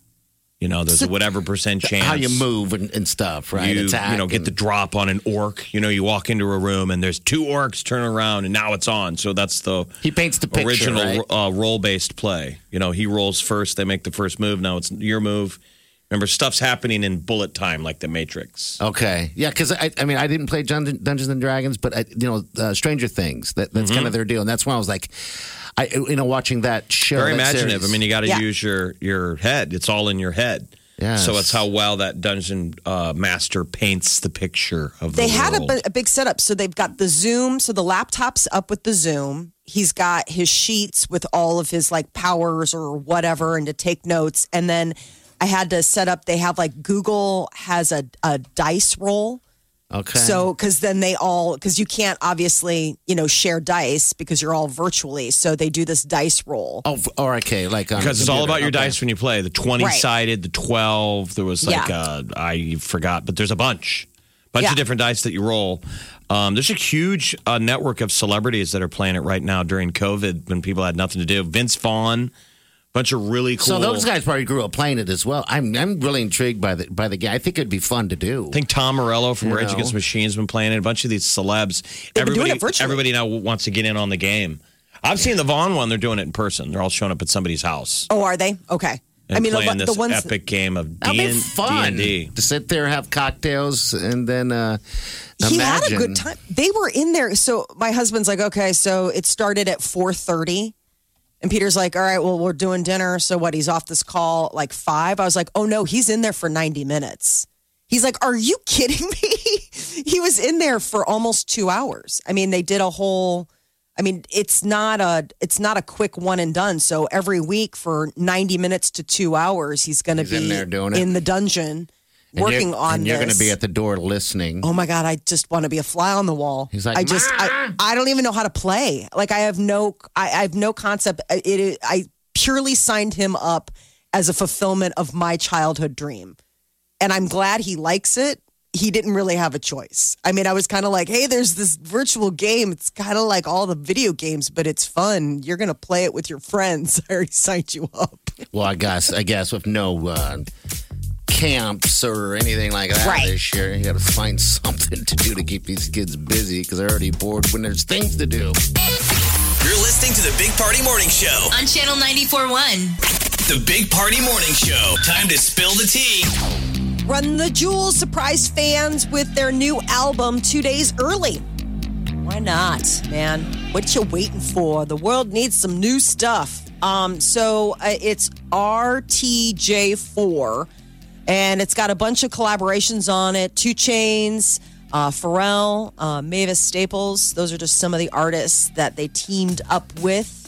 Speaker 4: You know, there's a whatever percent chance
Speaker 3: How you move and, and stuff, right?
Speaker 4: you,
Speaker 3: Attack
Speaker 4: you know, get the drop on an orc. You know, you walk into a room and there's two orcs turn around and now it's on. So that's the
Speaker 3: He paints the picture,
Speaker 4: original
Speaker 3: right?
Speaker 4: uh, role based play. You know, he rolls first, they make the first move. Now it's your move. Remember, stuff's happening in bullet time, like the Matrix.
Speaker 3: Okay, yeah, because I, I mean, I didn't play Dungeon, Dungeons and Dragons, but I, you know, uh, Stranger Things. That that's
Speaker 4: Mm-hmm.
Speaker 3: kind of their deal, and that's when I was like, I, you know, watching that show.
Speaker 4: Very
Speaker 3: that
Speaker 4: imaginative.
Speaker 3: series.
Speaker 4: I mean, you got to
Speaker 5: Yeah.
Speaker 4: use your your head. It's all in your head.
Speaker 3: Yes.
Speaker 4: So it's how well that dungeon uh, master paints the picture of
Speaker 5: They
Speaker 4: the
Speaker 5: had a,
Speaker 4: world.
Speaker 5: bi- a big setup. So they've got the Zoom. So the laptop's up with the Zoom. He's got his sheets with all of his like powers or whatever and to take notes. And then I had to set up, they have like Google has a, a dice roll.
Speaker 3: okay.
Speaker 5: So, because then they all, because you can't obviously, you know, share dice because you're all virtually. So they do this dice roll.
Speaker 3: oh, f- or okay, like on
Speaker 4: because it's all about your
Speaker 3: Okay.
Speaker 4: dice when you play. The twenty
Speaker 5: Right.
Speaker 4: sided, the twelve. There was like
Speaker 5: Yeah.
Speaker 4: uh, I forgot, but there's a bunch, bunch
Speaker 5: Yeah.
Speaker 4: of different dice that you roll. Um, there's a huge uh, network of celebrities that are playing it right now during COVID when people had nothing to do. Vince Vaughn, bunch of really cool.
Speaker 3: So those guys probably grew up playing it as well. I'm I'm really intrigued by the by the game. I think it'd be fun to do.
Speaker 4: I think Tom Morello from
Speaker 3: You
Speaker 4: Rage
Speaker 3: know.
Speaker 4: Against the Machine's been playing it. A bunch of these celebs.
Speaker 5: They've been doing
Speaker 4: everybody,
Speaker 5: it
Speaker 4: everybody now wants to get in on the game. I've seen the Vaughn one. They're doing it in person. They're all showing up at somebody's house.
Speaker 5: Oh, are they? Okay.
Speaker 4: And
Speaker 5: I mean,
Speaker 4: playing
Speaker 5: the,
Speaker 4: this
Speaker 5: ones.
Speaker 4: epic game of
Speaker 3: That'd be
Speaker 4: D
Speaker 3: fun
Speaker 4: D.
Speaker 3: to sit there, have cocktails, and then uh,
Speaker 5: he had a good time. They were in there. So my husband's like, okay, so it started at four thirty, and Peter's like, all right, well, we're doing dinner. So what? He's off this call at like five. I was like, oh no, he's in there for ninety minutes. He's like, are you kidding me? he was in there for almost two hours. I mean, they did a whole. I mean, it's not a it's not a quick one and done. So every week for ninety minutes to two hours, he's going to be
Speaker 3: in there doing it.
Speaker 5: in the dungeon working
Speaker 3: you're,
Speaker 5: on
Speaker 3: And you're going to be at the door listening.
Speaker 5: oh my god i just want to be a fly on the wall.
Speaker 3: He's like,
Speaker 5: i just I, I don't even know how to play. Like i have no i, I have no concept. It, it i purely signed him up as a fulfillment of my childhood dream. And i'm glad he likes it. He didn't really have a choice. I mean i was kind of like hey there's this virtual game. It's kind of like all the video games but it's fun. You're gonna play it with your friends. I already signed you up.
Speaker 3: Well, I guess I guess with no uh, camps or anything like that
Speaker 5: Right.
Speaker 3: this year, you got to find something to do to keep these kids busy because they're already bored when there's things to do.
Speaker 6: You're listening to the Big Party Morning Show.
Speaker 2: On Channel 94.1.
Speaker 6: The Big Party Morning Show. Time to spill the tea.
Speaker 5: Run the Jewels surprise fans with their new album two days early. Why not, man? What you waiting for? The world needs some new stuff. Um, so uh, it's RTJ4, and it's got a bunch of collaborations on it. 2 Chainz, uh, Pharrell, uh, Mavis Staples. Those are just some of the artists that they teamed up with.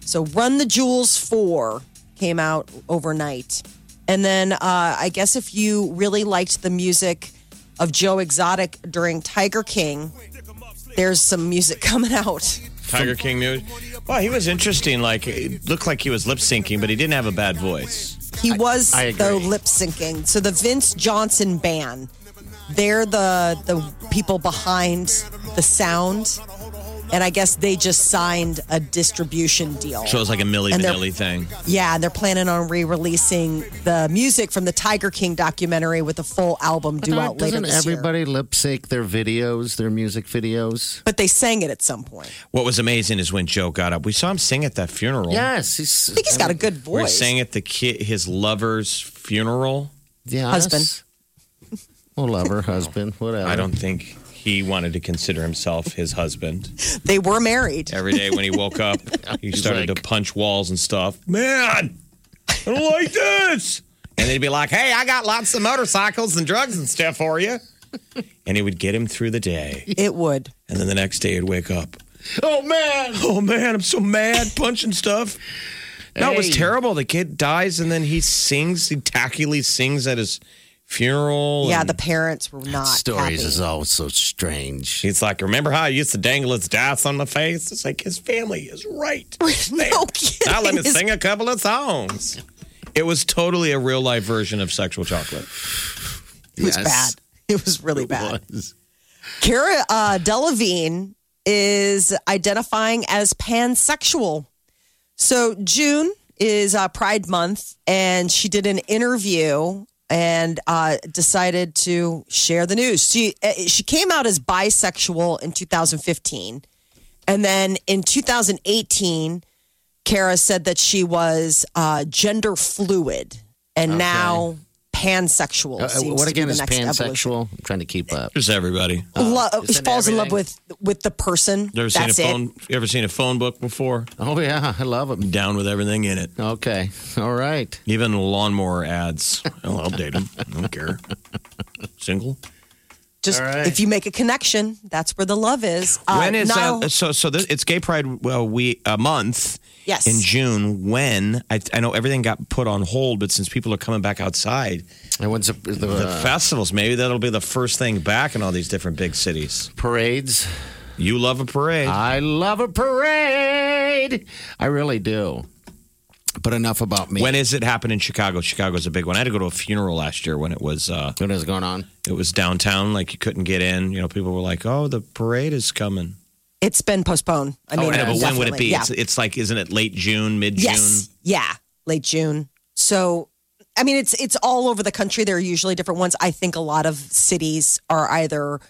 Speaker 5: So Run the Jewels 4 came out overnight. And then uh, I guess if you really liked the music of Joe Exotic during Tiger King, there's some music coming out.
Speaker 4: Tiger King news. Well, he was interesting. Like it looked like he was lip syncing, but he didn't have a bad voice.
Speaker 5: He was
Speaker 3: I
Speaker 5: though lip syncing. So the Vince Johnson band, they're the the people behind the sound. And I guess they just signed a distribution deal.
Speaker 4: So it's like a Milli
Speaker 5: And
Speaker 4: Vanilli thing.
Speaker 5: Yeah, and they're planning on re-releasing the music from the Tiger King documentary with a full album due out later
Speaker 3: Doesn't
Speaker 5: this year.
Speaker 3: everybody lip sync their videos, their music videos?
Speaker 5: But they sang it at some point.
Speaker 4: What was amazing is when Joe got up. We saw him sing at that funeral.
Speaker 3: Yes, he's,
Speaker 5: I think he's got a good
Speaker 4: voice. he sang at the kid, his lover's funeral.
Speaker 3: yes.
Speaker 5: Husband.
Speaker 3: Well, lover, husband, whatever.
Speaker 4: I don't think he wanted to consider himself his husband.
Speaker 5: They were married.
Speaker 4: Every day when he woke up, he started
Speaker 3: like-
Speaker 4: to punch walls and stuff. Man, I don't like this. And they'd be like, hey, I got lots of motorcycles and drugs and stuff for you. And he would get him through the day.
Speaker 5: It would.
Speaker 4: And then the next day he'd wake up
Speaker 3: Oh man.
Speaker 4: Oh man, I'm so mad, punching stuff. No, it was
Speaker 3: Hey.
Speaker 4: terrible. The kid dies and then he sings, he tackily sings at his funeral.
Speaker 5: Yeah, the parents were not
Speaker 3: Stories
Speaker 5: happy.
Speaker 3: is always so strange.
Speaker 4: He's like, remember how I used to dangle his death on my face? It's like his family is right. there.
Speaker 5: no kidding.
Speaker 4: Now let me sing a couple of songs. It was totally a real life version of sexual chocolate.
Speaker 5: It was
Speaker 3: Yes.
Speaker 5: bad. It was really bad.
Speaker 3: Was.
Speaker 5: Cara uh, Delevingne is identifying as pansexual. So June is uh, Pride Month, and she did an interview and uh, decided to share the news. She uh, she came out as bisexual in 2015, and then in 2018, Cara said that she was uh, gender fluid, and now pansexual.
Speaker 3: Uh,
Speaker 5: seems
Speaker 3: what
Speaker 5: to be
Speaker 3: again
Speaker 5: the
Speaker 3: is
Speaker 5: next evolution.
Speaker 3: pansexual? I'm trying to keep up.
Speaker 4: Just everybody.
Speaker 5: Lo-
Speaker 3: Isn't
Speaker 5: she falls in love with with the person.
Speaker 4: You ever seen a
Speaker 5: That's it.
Speaker 4: phone? You ever seen a phone book before?
Speaker 3: Oh yeah, I love them.
Speaker 4: Down with everything in it.
Speaker 3: Okay, all right.
Speaker 4: Even lawnmower ads. Oh, I'll date him. I don't care. Single.
Speaker 5: Just
Speaker 3: All right.
Speaker 5: if you make a connection, that's where the love is. Uh,
Speaker 4: when is
Speaker 5: Niall-
Speaker 4: uh, so? So this, it's Gay Pride well, we a month
Speaker 5: yes
Speaker 4: in June. When I, I know everything got put on hold, but since people are coming back outside,
Speaker 3: And when's the, the,
Speaker 4: the
Speaker 3: uh,
Speaker 4: festivals, maybe that'll be the first thing back in all these different big cities.
Speaker 3: parades?
Speaker 4: You love a parade.
Speaker 3: I love a parade. I really do. But enough about me.
Speaker 4: when is it happen in Chicago? Chicago's a big one. I had to go to a funeral last year when it was uh,
Speaker 3: when is it going on?
Speaker 4: it was downtown, like you couldn't get in. You know, people were like, "Oh, the parade is coming."
Speaker 5: It's been postponed. I mean,
Speaker 4: oh, but when would it be?
Speaker 5: Yeah.
Speaker 4: It's, it's like, isn't it late June, mid June?
Speaker 5: yes, yeah, late June. So, I mean, it's it's all over the country. There are usually different ones. I think a lot of cities are either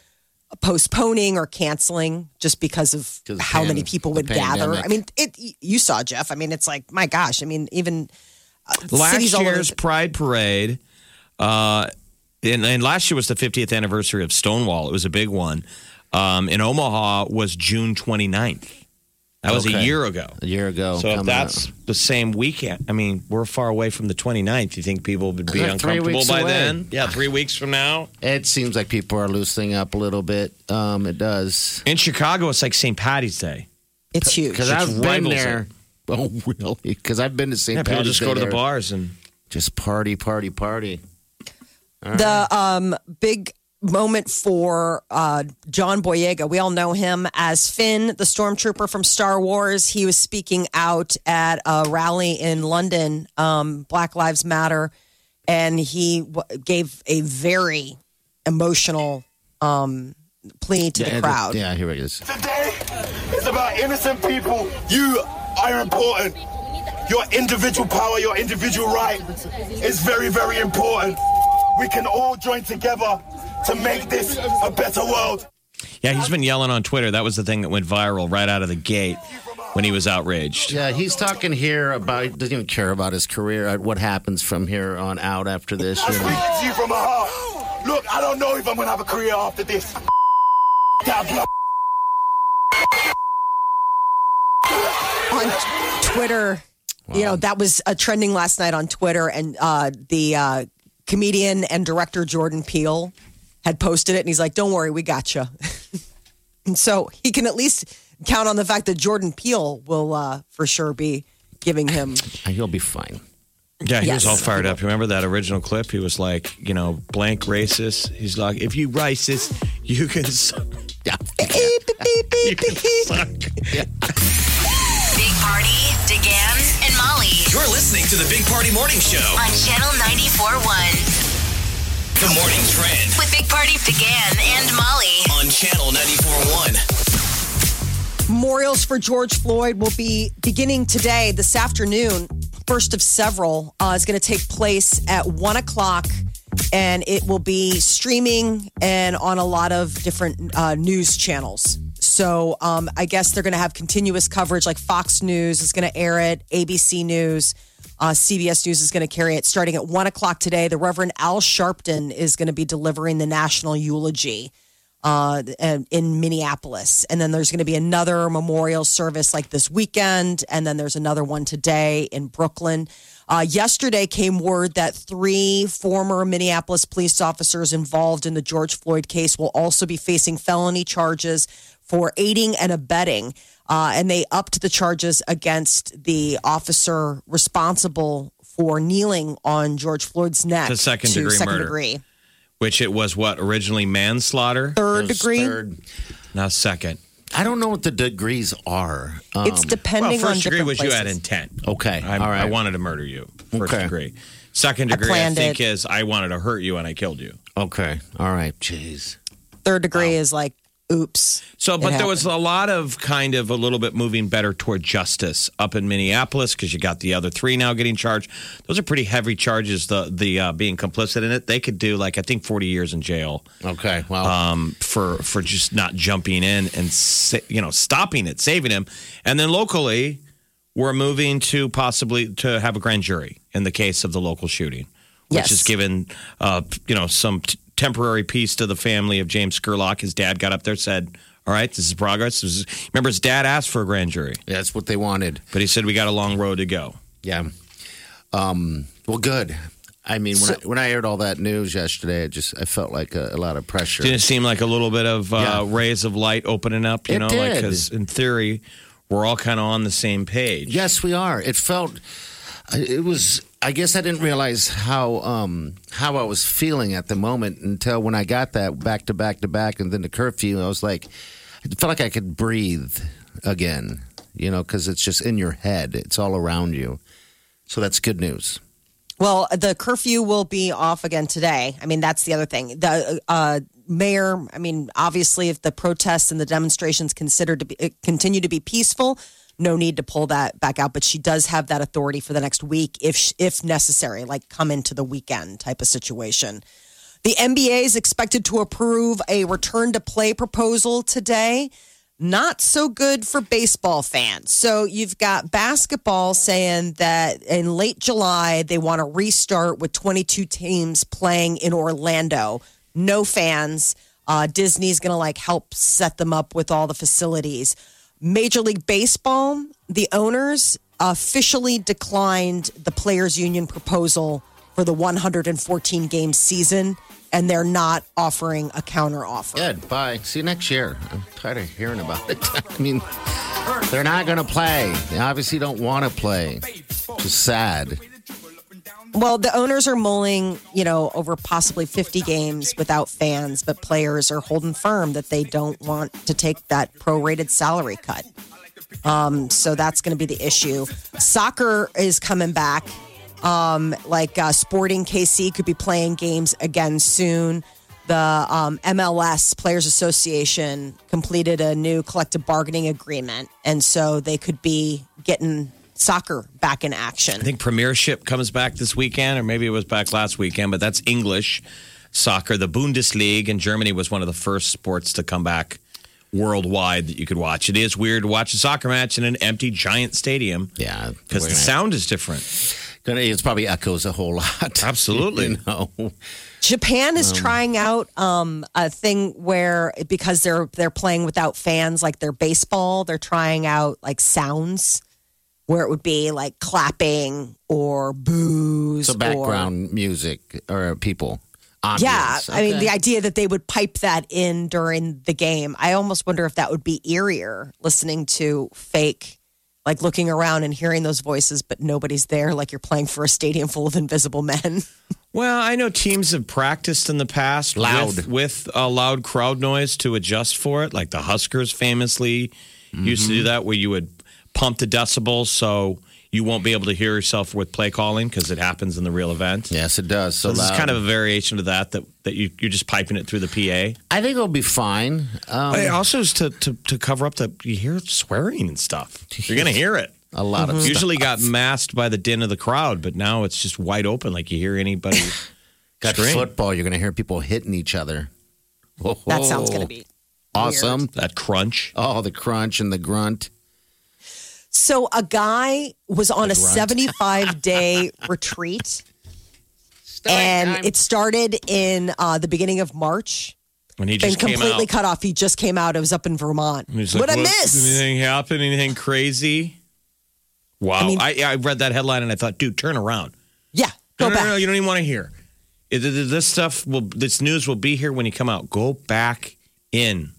Speaker 5: postponing or canceling just because of how
Speaker 3: pan-
Speaker 5: many people would gather. I mean, it. You saw Jeff. I mean, it's like my gosh. I mean, even uh,
Speaker 4: last
Speaker 5: cities all over
Speaker 4: year's Pride Parade, uh, and, and last year was the 50th anniversary of Stonewall. It was a big one. Um, in Omaha was June 29th. That was a year ago.
Speaker 3: A year ago.
Speaker 4: So if that's
Speaker 3: up.
Speaker 4: the same weekend, I mean, we're far away from the 29th. You think people would be uncomfortable by
Speaker 3: away.
Speaker 4: then? Yeah, three weeks from now.
Speaker 3: it seems like people are loosening up a little bit. Um, it does.
Speaker 4: In Chicago, it's like St. Patty's Day.
Speaker 5: it's huge.
Speaker 3: Because I've been
Speaker 4: rivals
Speaker 3: there. Oh, really? Because I've been to St.
Speaker 4: Yeah, people
Speaker 3: Patty's
Speaker 4: just go
Speaker 3: Day
Speaker 4: to the bars and
Speaker 3: Just party, party, party.
Speaker 5: the um, big moment for uh, John Boyega. We all know him as Finn, the stormtrooper from Star Wars. He was speaking out at a rally in London, um, Black Lives Matter, and he w- gave a very emotional um, plea to the
Speaker 3: Yeah,
Speaker 5: crowd.
Speaker 3: Yeah, here it is.
Speaker 7: Today is about innocent people. You are important. Your individual power, your individual right is very, very important. We can all join together to make this a better world.
Speaker 4: yeah, he's been yelling on Twitter. That was the thing that went viral right out of the gate when he was outraged.
Speaker 3: Yeah, he's talking here about he doesn't even care about his career, uh, what happens from here on out after this.
Speaker 7: I
Speaker 3: You
Speaker 7: speak to you from my heart. Look, I don't know if I'm gonna have a career after this. That blood.
Speaker 5: on t- Twitter. You know, that was uh, trending last night on Twitter, and uh, the uh, comedian and director Jordan Peele had posted it, and he's like, "Don't worry, we got you." and so he can at least count on the fact that Jordan Peele will uh, for sure be giving him.
Speaker 3: He'll be fine.
Speaker 4: Yeah, he was all fired up. Remember that original clip? He was like, you know, blank racist. He's like, if you racist, you can suck.
Speaker 3: Yeah.
Speaker 4: You can
Speaker 5: beep.
Speaker 4: suck.
Speaker 2: Big Party, DeGan, and Molly
Speaker 6: You're listening to the Big Party Morning Show.
Speaker 2: on Channel 94.1
Speaker 6: The morning trend
Speaker 2: with Big Party, DeGan, and Molly.
Speaker 6: on Channel 94.1.
Speaker 5: Memorials for George Floyd will be beginning today, this afternoon. First of several uh, is going to take place at one o'clock, and it will be streaming and on a lot of different uh, news channels. So um, I guess they're going to have continuous coverage, like Fox News is going to air it, ABC News. Uh, CBS News is going to carry it starting at one o'clock today. The Reverend Al Sharpton is going to be delivering the national eulogy uh, in Minneapolis. And then there's going to be another memorial service like this weekend. And then there's another one today in Brooklyn. Uh, yesterday came word that three former Minneapolis police officers involved in the George Floyd case will also be facing felony charges for aiding and abetting. Uh, and they upped the charges against the officer responsible for kneeling on George Floyd's neck
Speaker 4: To second degree
Speaker 5: second
Speaker 4: murder.
Speaker 5: degree.
Speaker 4: Which it was what originally manslaughter,
Speaker 5: Third degree.
Speaker 3: third.
Speaker 4: now second.
Speaker 3: I don't know what the degrees are. Um,
Speaker 5: It's depending
Speaker 4: well,
Speaker 5: on
Speaker 4: first degree
Speaker 5: different
Speaker 4: was you had intent.
Speaker 3: Okay,
Speaker 4: I,
Speaker 3: all right.
Speaker 4: I wanted to murder you. First
Speaker 3: Okay.
Speaker 4: degree. Second degree, I,
Speaker 5: planned
Speaker 4: think,
Speaker 5: it.
Speaker 4: is I wanted to hurt you and I killed you.
Speaker 3: okay. All right. Jeez.
Speaker 5: Third degree is like, oops.
Speaker 4: So, but there was a lot of kind of a little bit moving better toward justice up in Minneapolis because you got the other three now getting charged. Those are pretty heavy charges. The the uh, being complicit in it, they could do like I think forty years in jail
Speaker 3: Okay. Well,
Speaker 4: um, for for just not jumping in and sa- you know stopping it, saving him, and then locally we're moving to possibly to have a grand jury in the case of the local shooting, which
Speaker 5: Yes.
Speaker 4: has given uh, you know some t- temporary peace to the family of James Scurlock. His dad got up there said. All right, this is progress. This is, remember, his dad asked for a grand jury,
Speaker 3: that's what they wanted.
Speaker 4: but he said we got a long road to go.
Speaker 3: Yeah. Um. Well, good. I mean, when, I, when I heard all that news yesterday, it just I felt like a, a lot of pressure.
Speaker 4: Didn't it seem like a little bit of uh,
Speaker 3: Yeah.
Speaker 4: rays of light opening up? You
Speaker 3: It
Speaker 4: know, like because in theory, we're all kind of on the same page.
Speaker 3: Yes, we are. It felt. It was. I guess I didn't realize how um, how I was feeling at the moment until when I got that back to back to back, and then the curfew. I was like, I felt like I could breathe again. You know, because it's just in your head. It's all around you. So that's good news.
Speaker 5: Well, the curfew will be off again today. I mean, that's the other thing. The uh, mayor, I mean, obviously, if the protests and the demonstrations considered to be uh, continue to be peaceful, no need to pull that back out. But she does have that authority for the next week, if if necessary, like come into the weekend type of situation. The NBA is expected to approve a return to play proposal today. Not so good for baseball fans. So you've got basketball saying that in late July, they want to restart with 22 teams playing in Orlando. No fans. Uh, Disney's going to like help set them up with all the facilities. Major League Baseball, the owners officially declined the Players Union proposal for the 114 game season, and they're not offering a counter offer.
Speaker 3: Good. Bye. See you next year. I'm tired of hearing about it. I mean, they're not going to play. They obviously don't want to play. Just sad.
Speaker 5: Well, the owners are mulling, you know, over possibly 50 games without fans, but players are holding firm that they don't want to take that prorated salary cut. Um, so that's going to be the issue. Soccer is coming back. Um, like uh, Sporting KC could be playing games again soon. The um, MLS Players Association completed a new collective bargaining agreement, and so they could be getting soccer back in action.
Speaker 4: I think Premiership comes back this weekend, or maybe it was back last weekend, but that's English soccer. The Bundesliga in Germany was one of the first sports to come back worldwide that you could watch. It is weird to watch a soccer match in an empty giant stadium
Speaker 3: Yeah.
Speaker 4: because the sound is different.
Speaker 3: Gonna, it's probably echoes a whole lot.
Speaker 4: Absolutely.
Speaker 3: you know.
Speaker 5: Japan is trying out um, a thing where because they're they're playing without fans, like their baseball, they're trying out like sounds where it would be like clapping or boos.
Speaker 3: So background music or people.
Speaker 5: Or, yeah,
Speaker 3: Ambience.
Speaker 5: I mean the idea that they would pipe that in during the game. I almost wonder if that would be eerier listening to fake. Like looking around and hearing those voices, but nobody's there. Like you're playing for a stadium full of invisible men.
Speaker 4: Well, I know teams have practiced in the past
Speaker 3: Loud.
Speaker 4: with, with a loud crowd noise to adjust for it. Like the Huskers famously used to do mm-hmm. that, where you would pump the decibels so you won't be able to hear yourself with play calling because it happens in the real event.
Speaker 3: Yes, it does. So,
Speaker 4: So this is kind of a variation of that that that you you're just piping it through the PA.
Speaker 3: I think it'll be fine. Um,
Speaker 4: It also is to, to to cover up the you hear swearing and stuff. You're gonna hear it.
Speaker 3: a lot of
Speaker 4: Usually got masked by the din of the crowd, but now it's just wide open. Like you hear anybody.
Speaker 3: got
Speaker 4: scream.
Speaker 3: football. You're gonna hear people hitting each other.
Speaker 5: That sounds going to be
Speaker 3: awesome.
Speaker 4: that crunch.
Speaker 3: Oh, the crunch and the grunt.
Speaker 5: So a guy was on a
Speaker 3: grunt.
Speaker 5: 75 day retreat and it started in uh, the beginning of March.
Speaker 4: When he
Speaker 5: Been
Speaker 4: just came
Speaker 5: completely
Speaker 4: out.
Speaker 5: cut off. He just came out. It was up in Vermont.
Speaker 4: He's
Speaker 5: What
Speaker 4: like,
Speaker 5: I miss?
Speaker 4: Anything happen? Anything crazy? Wow. I,
Speaker 5: mean-
Speaker 4: I, read that headline and I thought, dude, turn around.
Speaker 5: Yeah, go
Speaker 4: no, no,
Speaker 5: back.
Speaker 4: no, no, you don't even want to hear. It- it- This stuff will, this news will be here when you come out. Go back in.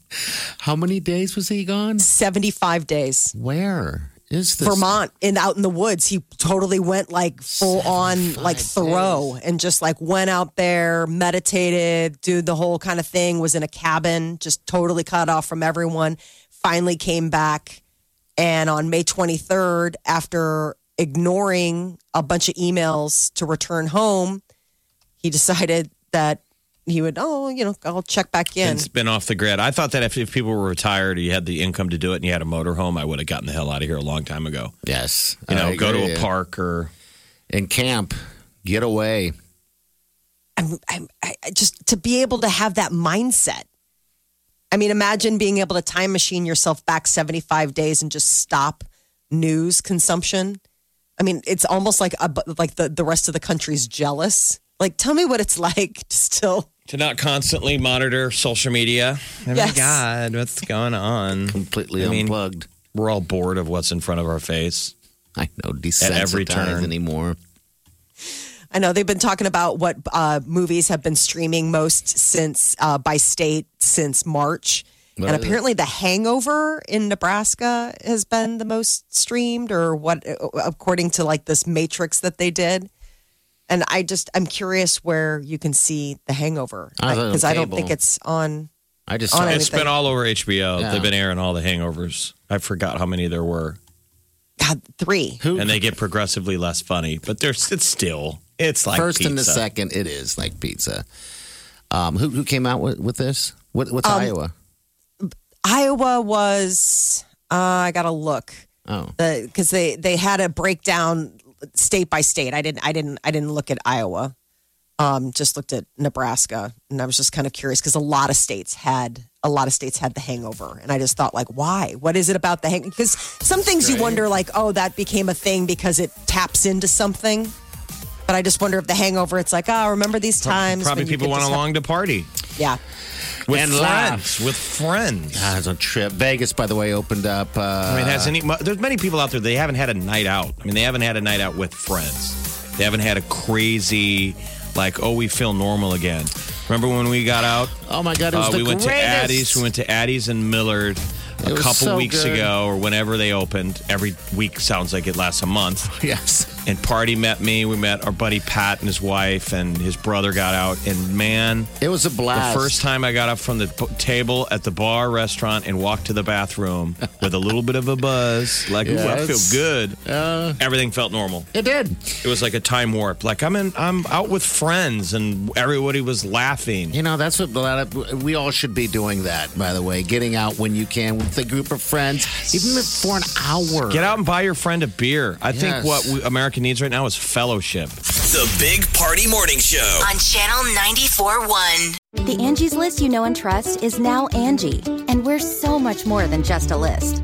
Speaker 3: How many days was he gone?
Speaker 5: 75 days.
Speaker 3: Where is this?
Speaker 5: Vermont and out in the woods. He totally went like full on like Thoreau and just like went out there, meditated, did the whole kind of thing, was in a cabin, just totally cut off from everyone. Finally came back. And on May 23rd, after ignoring a bunch of emails to return home, he decided that he would, oh, you know, I'll check back in.
Speaker 4: and been off the grid. I thought that if, if people were retired or you had the income to do it and you had a motorhome, I would have gotten the hell out of here a long time ago.
Speaker 3: Yes.
Speaker 4: You know,
Speaker 3: I
Speaker 4: go to
Speaker 3: agree.
Speaker 4: a park or
Speaker 3: and camp. Get away.
Speaker 5: I'm, I'm, I I just to be able to have that mindset. I mean, imagine being able to time machine yourself back 75 days and just stop news consumption. I mean, it's almost like a, like the, the rest of the country's jealous. Like, tell me what it's like to still.
Speaker 4: To not constantly monitor social media. Oh
Speaker 5: Yes.
Speaker 4: my God, what's going on?
Speaker 3: Completely
Speaker 4: I mean,
Speaker 3: unplugged.
Speaker 4: We're all bored of what's in front of our face.
Speaker 3: I know.
Speaker 4: At every
Speaker 3: Desensitized
Speaker 4: turn.
Speaker 3: anymore.
Speaker 5: I know they've been talking about what uh, movies have been streaming most since uh, by state since March.
Speaker 3: What
Speaker 5: and
Speaker 3: is it?
Speaker 5: apparently, The Hangover in Nebraska has been the most streamed, or what, according to like this matrix that they did. And I just, I'm curious where you can see The Hangover
Speaker 3: I thought it was
Speaker 5: because I don't think it's on.
Speaker 3: I just
Speaker 5: On
Speaker 3: saw
Speaker 4: It's
Speaker 5: Anything.
Speaker 4: been all over HBO.
Speaker 3: Yeah.
Speaker 4: They've been airing all the hangovers. I forgot how many there were.
Speaker 5: God, three.
Speaker 3: who
Speaker 4: And they get progressively less funny, but there's it's still it's like
Speaker 3: first and the second. It is like pizza. Um, who who came out with, with this? What, what's
Speaker 5: Um,
Speaker 3: Iowa?
Speaker 5: Iowa was, uh, I got to look.
Speaker 3: Oh,
Speaker 5: because they they had a breakdown state by state. I didn't I didn't I didn't look at Iowa. Um, just looked at Nebraska, and I was just kind of curious because a lot of states had a lot of states had the hangover, and I just thought like, why? What is it about the hang? Because some things you wonder like, oh, that became a thing because it taps into something. But I just wonder if the hangover, it's like, oh, remember these times?
Speaker 4: Probably people went
Speaker 5: have-
Speaker 4: along to party
Speaker 5: Yeah,
Speaker 4: with
Speaker 3: And
Speaker 4: friends.
Speaker 3: laugh.
Speaker 4: With friends.
Speaker 3: ah, it's a trip. Vegas, by the way, opened up. Uh,
Speaker 4: I mean, has any? There's many people out there. They haven't had a night out. I mean, they haven't had a night out with friends. They haven't had a crazy, like, oh, we feel normal again. Remember when we got out?
Speaker 3: oh my God, it was
Speaker 4: Uh,
Speaker 3: the
Speaker 4: we went to. Addie's. We went to Addie's and Millard a couple
Speaker 3: so
Speaker 4: weeks
Speaker 3: good.
Speaker 4: ago, or whenever they opened. Every week sounds like it lasts a month.
Speaker 3: Yes.
Speaker 4: And Party met me. We met our buddy Pat and his wife, and his brother got out. And man,
Speaker 3: It was a blast.
Speaker 4: the first time I got up from the table at the bar restaurant and walked to the bathroom with a little bit of a buzz, like, I feel good.
Speaker 3: Uh,
Speaker 4: Everything felt normal.
Speaker 3: it did.
Speaker 4: It was like a time warp. Like I'm in, I'm out with friends, and everybody was laughing.
Speaker 3: You know, that's what a lot of, we all should be doing that, by the way. Getting out when you can with a group of friends, even for an hour.
Speaker 4: Get out and buy your friend a beer. I think what we, America needs right now is fellowship.
Speaker 6: The Big Party Morning Show.
Speaker 2: On Channel 94.1.
Speaker 9: The Angie's list you know and trust is now Angie, and we're so much more than just a list.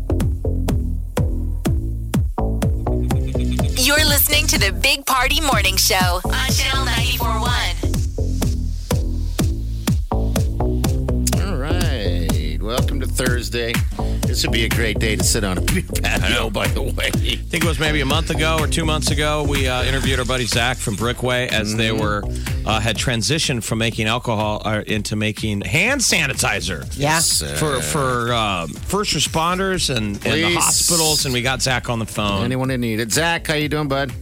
Speaker 2: You're listening to the Big Party Morning Show on Channel 94.1.
Speaker 3: Welcome to Thursday. This would be a great day to sit on a beer patio, by the way.
Speaker 4: I think it was maybe a month ago or two months ago. We uh, interviewed our buddy Zach from Brickway as they were uh, had transitioned from making alcohol uh, into making hand sanitizer.
Speaker 5: yeah.
Speaker 4: For for um, first responders and, and the hospitals, and we got Zach on the phone.
Speaker 3: Anyone in need it? Zach, how you doing, bud?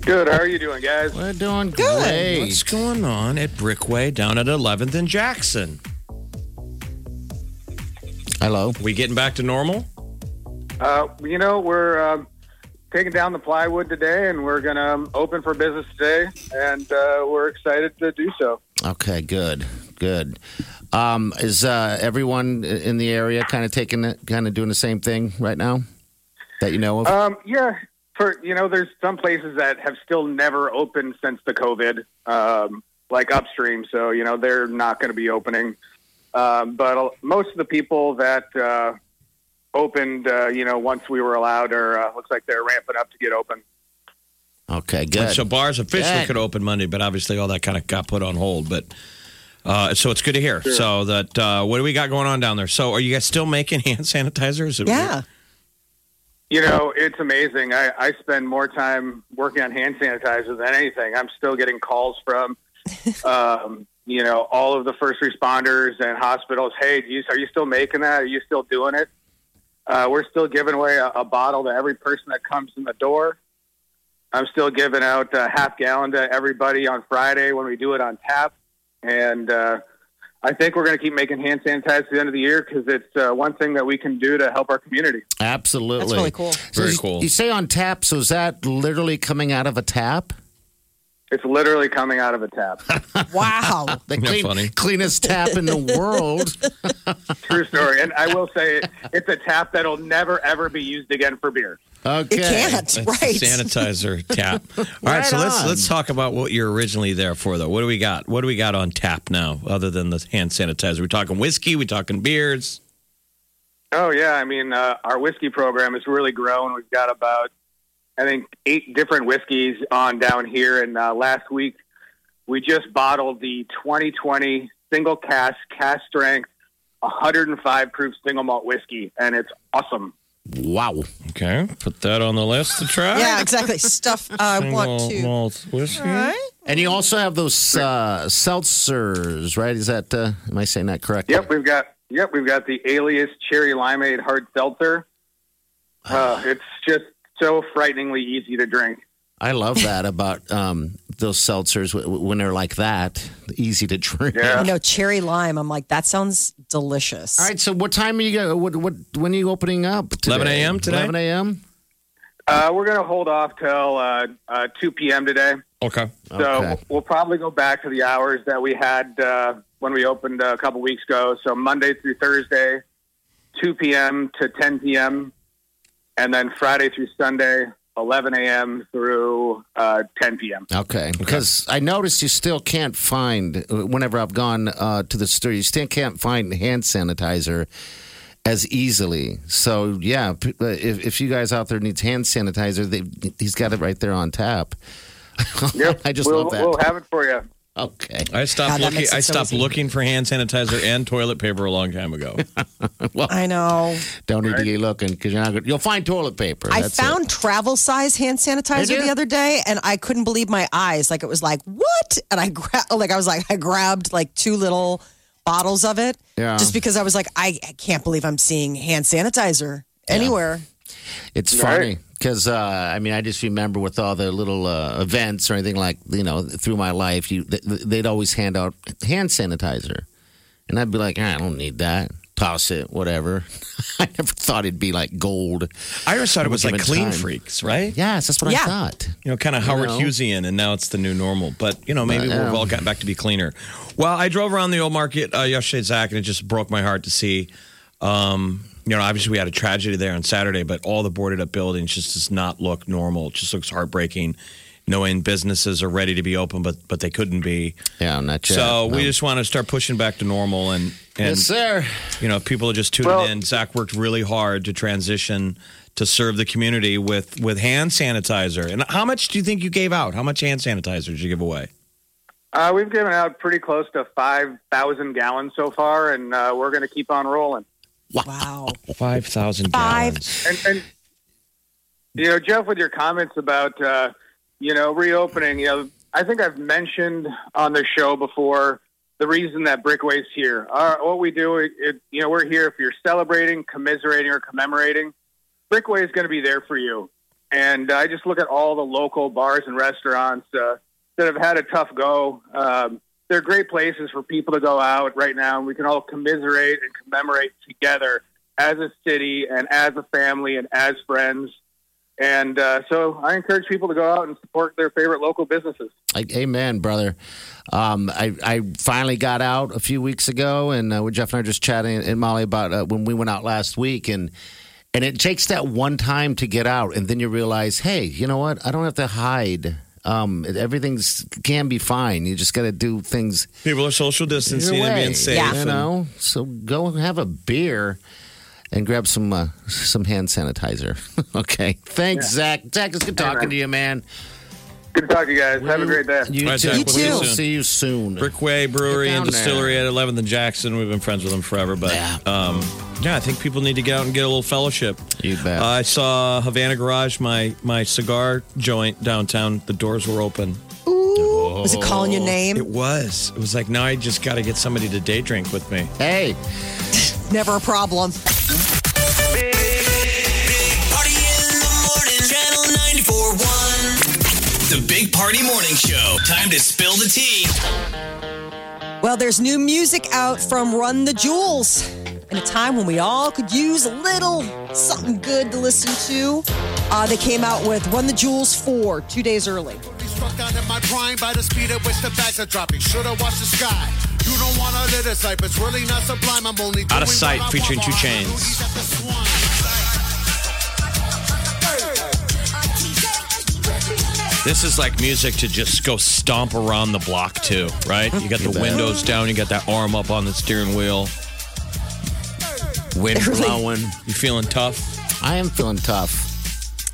Speaker 10: Good. How are you doing, guys?
Speaker 3: We're doing
Speaker 5: Good.
Speaker 3: great.
Speaker 4: What's going on at Brickway down at 11th and Jackson?
Speaker 3: Hello.
Speaker 4: We getting back to normal?
Speaker 10: Uh, you know, we're um, taking down the plywood today, and we're going to um, open for business today, and uh, we're excited to do so.
Speaker 3: Okay, good, good. Um, is uh, everyone in the area kind of taking it, kind of doing the same thing right now that you know of?
Speaker 10: Um, yeah, for you know, there's some places that have still never opened since the COVID, um, like upstream. So you know, they're not going to be opening. Um, but uh, most of the people that uh, opened, uh, you know, once we were allowed, are uh, looks like they're ramping up to get open.
Speaker 3: okay, good.
Speaker 4: So bars officially
Speaker 3: Good.
Speaker 4: could open Monday, but obviously all that kind of got put on hold. But uh, so it's good to hear. So that uh, what do we got going on down there? So are you guys still making hand sanitizers?
Speaker 5: Yeah.
Speaker 10: You know, it's amazing. I, I spend more time working on hand sanitizer than anything. I'm still getting calls from, um, you know, all of the first responders and hospitals. Hey, do you, are you still making that? Are you still doing it? Uh, we're still giving away a, a bottle to every person that comes in the door. I'm still giving out a half gallon to everybody on Friday when we do it on tap. And uh, I think we're going to keep making hand sanitizer at the end of the year because it's uh, one thing that we can do to help our community.
Speaker 3: Absolutely.
Speaker 5: That's really cool.
Speaker 3: So
Speaker 4: Very
Speaker 3: you-
Speaker 4: cool.
Speaker 3: You say on tap, so is that literally coming out of a tap?
Speaker 10: It's literally coming out of a tap.
Speaker 5: Wow.
Speaker 3: The
Speaker 4: Isn't that
Speaker 3: clean-
Speaker 4: funny?
Speaker 3: cleanest tap in the world.
Speaker 10: True story. And I will say it's a tap that'll never, ever be used again for beer.
Speaker 3: Okay.
Speaker 5: It can't,
Speaker 4: That's
Speaker 5: right?
Speaker 4: the sanitizer tap. All right,
Speaker 3: Right
Speaker 4: so let's
Speaker 3: on.
Speaker 4: let's talk about what you're originally there for, though. What do we got? What do we got on tap now, other than the hand sanitizer? We talking whiskey? We talking beers?
Speaker 10: Oh, yeah. I mean, uh, our whiskey program has really grown. We've got about, I think, eight different whiskeys on down here. And uh, last week, we just bottled the 2020 single cask, cast strength, 105 proof single malt whiskey. And it's awesome.
Speaker 3: Wow.
Speaker 4: Okay, put that on the list to try.
Speaker 5: Yeah, exactly. Stuff I want
Speaker 4: Single
Speaker 5: to.
Speaker 4: malt whiskey.
Speaker 3: And you also have those uh, seltzers, right? Is that, uh, am I saying that correctly?
Speaker 10: Yep, we've got yep, we've got the Alias Cherry Limeade Hard Seltzer. Uh, it's just so frighteningly easy to drink.
Speaker 3: I love that about um, those seltzers w- w- when they're like that, easy to drink.
Speaker 10: Yeah.
Speaker 5: You know, cherry lime. I'm like, that sounds delicious.
Speaker 3: All right, so what time are you go? What, what when are you opening up? Today?
Speaker 4: 11 a.m. today?
Speaker 3: 11 a.m.
Speaker 10: Uh, we're going to hold off till uh, uh, 2 p.m. today.
Speaker 4: Okay.
Speaker 10: So
Speaker 3: Okay.
Speaker 10: we'll probably go back to the hours that we had uh, when we opened a couple weeks ago. So Monday through Thursday, 2 p.m. to 10 p.m. And then Friday through Sunday, 11 a.m. through uh, 10 p.m.
Speaker 3: Okay, because I noticed you still can't find. Whenever I've gone uh, to the store, you still can't find hand sanitizer as easily. So yeah, uh, if, if you guys out there needs hand sanitizer, they, he's got it right there on tap.
Speaker 10: Yep.
Speaker 3: I just
Speaker 10: we'll,
Speaker 3: love that.
Speaker 10: We'll have it for you.
Speaker 3: Okay.
Speaker 4: I stopped
Speaker 5: God, that
Speaker 4: looking.
Speaker 5: makes it
Speaker 4: I
Speaker 5: so
Speaker 4: stopped
Speaker 5: easy.
Speaker 4: looking for hand sanitizer and toilet paper a long time ago.
Speaker 5: Well, I know.
Speaker 3: Don't need to be looking because you're not. Gonna, you'll find toilet paper.
Speaker 5: I
Speaker 3: That's it.
Speaker 5: found travel size hand sanitizer
Speaker 3: Did you?
Speaker 5: the other day, and I couldn't believe my eyes. Like it was like what? And I grabbed, like I was like, I grabbed like two little bottles of it,
Speaker 3: Yeah.
Speaker 5: just because I was like, I, I can't believe I'm seeing hand sanitizer anywhere.
Speaker 3: It's
Speaker 10: Right.
Speaker 3: funny because uh, I mean I just remember with all the little uh, events or anything like you know through my life, you th- they'd always hand out hand sanitizer, and I'd be like, "Ah, I don't need that. Toss it, whatever. I never thought it'd be like gold.
Speaker 4: I always thought it was like clean
Speaker 3: time.
Speaker 4: freaks, right?
Speaker 3: Yes, that's what
Speaker 5: Yeah.
Speaker 3: I thought.
Speaker 4: You know, kind of Howard
Speaker 3: know?
Speaker 4: Hughesian, and now it's the new normal. But you know, maybe
Speaker 3: But,
Speaker 4: we've
Speaker 3: um,
Speaker 4: all gotten back to be cleaner. Well, I drove around the old market uh, yesterday, Zach, and it just broke my heart to see. Um, you know, obviously we had a tragedy there on Saturday, but all the boarded up buildings just does not look normal. It just looks heartbreaking, knowing businesses are ready to be open, but but they couldn't be.
Speaker 3: Yeah, not yet.
Speaker 4: So we just want to start pushing back to normal, and and
Speaker 3: yes, sir.
Speaker 4: you know, if people are just tuning
Speaker 10: Well-
Speaker 4: in. Zach worked really hard to transition to serve the community with with hand sanitizer. And how much do you think you gave out? How much hand sanitizer did you give away?
Speaker 10: Uh, we've given out pretty close to 5,000 gallons so far, and uh, we're going to keep on rolling.
Speaker 5: Wow.
Speaker 4: Five thousand
Speaker 5: Five.
Speaker 4: gallons.
Speaker 10: And, and you know, Jeff, with your comments about uh, you know reopening, you know, I think I've mentioned on the show before the reason that Brickway's here. Uh, what we do, it, it, you know, we're here if you're celebrating, commiserating, or commemorating. Brickway is going to be there for you. And I just look at all the local bars and restaurants uh, that have had a tough go. Um, they're great places for people to go out right now, and we can all commiserate and commemorate together as a city and as a family and as friends. And uh, so I encourage people to go out and support their favorite local businesses.
Speaker 3: Amen, brother. Um, I, I finally got out a few weeks ago, and uh, Jeff and I were just chatting and Molly about uh, when we went out last week, and and it takes that one time to get out, and then you realize, hey, you know what? I don't have to hide. Um, everything's can be fine. You just got to do things.
Speaker 4: People are social distancing and being safe.
Speaker 3: You know, so go have a beer. And grab some uh, some hand sanitizer. okay. Thanks, Zach. Zach, it's good talking to you, man.
Speaker 10: Good to talk to you guys. Have a great day.
Speaker 3: You
Speaker 4: All right,
Speaker 3: too.
Speaker 4: Zach, we'll see you soon.
Speaker 3: see you soon.
Speaker 4: Brickway Brewery and
Speaker 3: down
Speaker 4: Distillery at 11th and Jackson. We've been friends with them forever, but yeah, um, yeah I think people need to get out and get a little fellowship.
Speaker 3: You bet.
Speaker 4: Uh, I saw Havana Garage, my my cigar joint downtown. The doors were open.
Speaker 5: Ooh. Was it calling your name?
Speaker 4: It was. It was like now I just got to get somebody to day drink with me.
Speaker 3: Hey,
Speaker 5: Never a problem.
Speaker 6: The Big Party Morning Show. Time to spill the tea.
Speaker 5: Well, there's new music out from Run the Jewels in a time when we all could use a little something good to listen to. Uh, they came out with Run the Jewels 4 two days early.
Speaker 8: Struck down in my prime by the speed at which the bags are dropping. Should've watched the sky. You don't wanna live this life. It's really not sublime. I'm only
Speaker 4: Out of Sight featuring
Speaker 8: want.
Speaker 4: 2 Chainz. This is like music to just go stomp around the block to, right? You got the windows down, you got that arm up on the steering wheel.
Speaker 3: wind blowing.
Speaker 4: You feeling tough?
Speaker 3: I am feeling tough.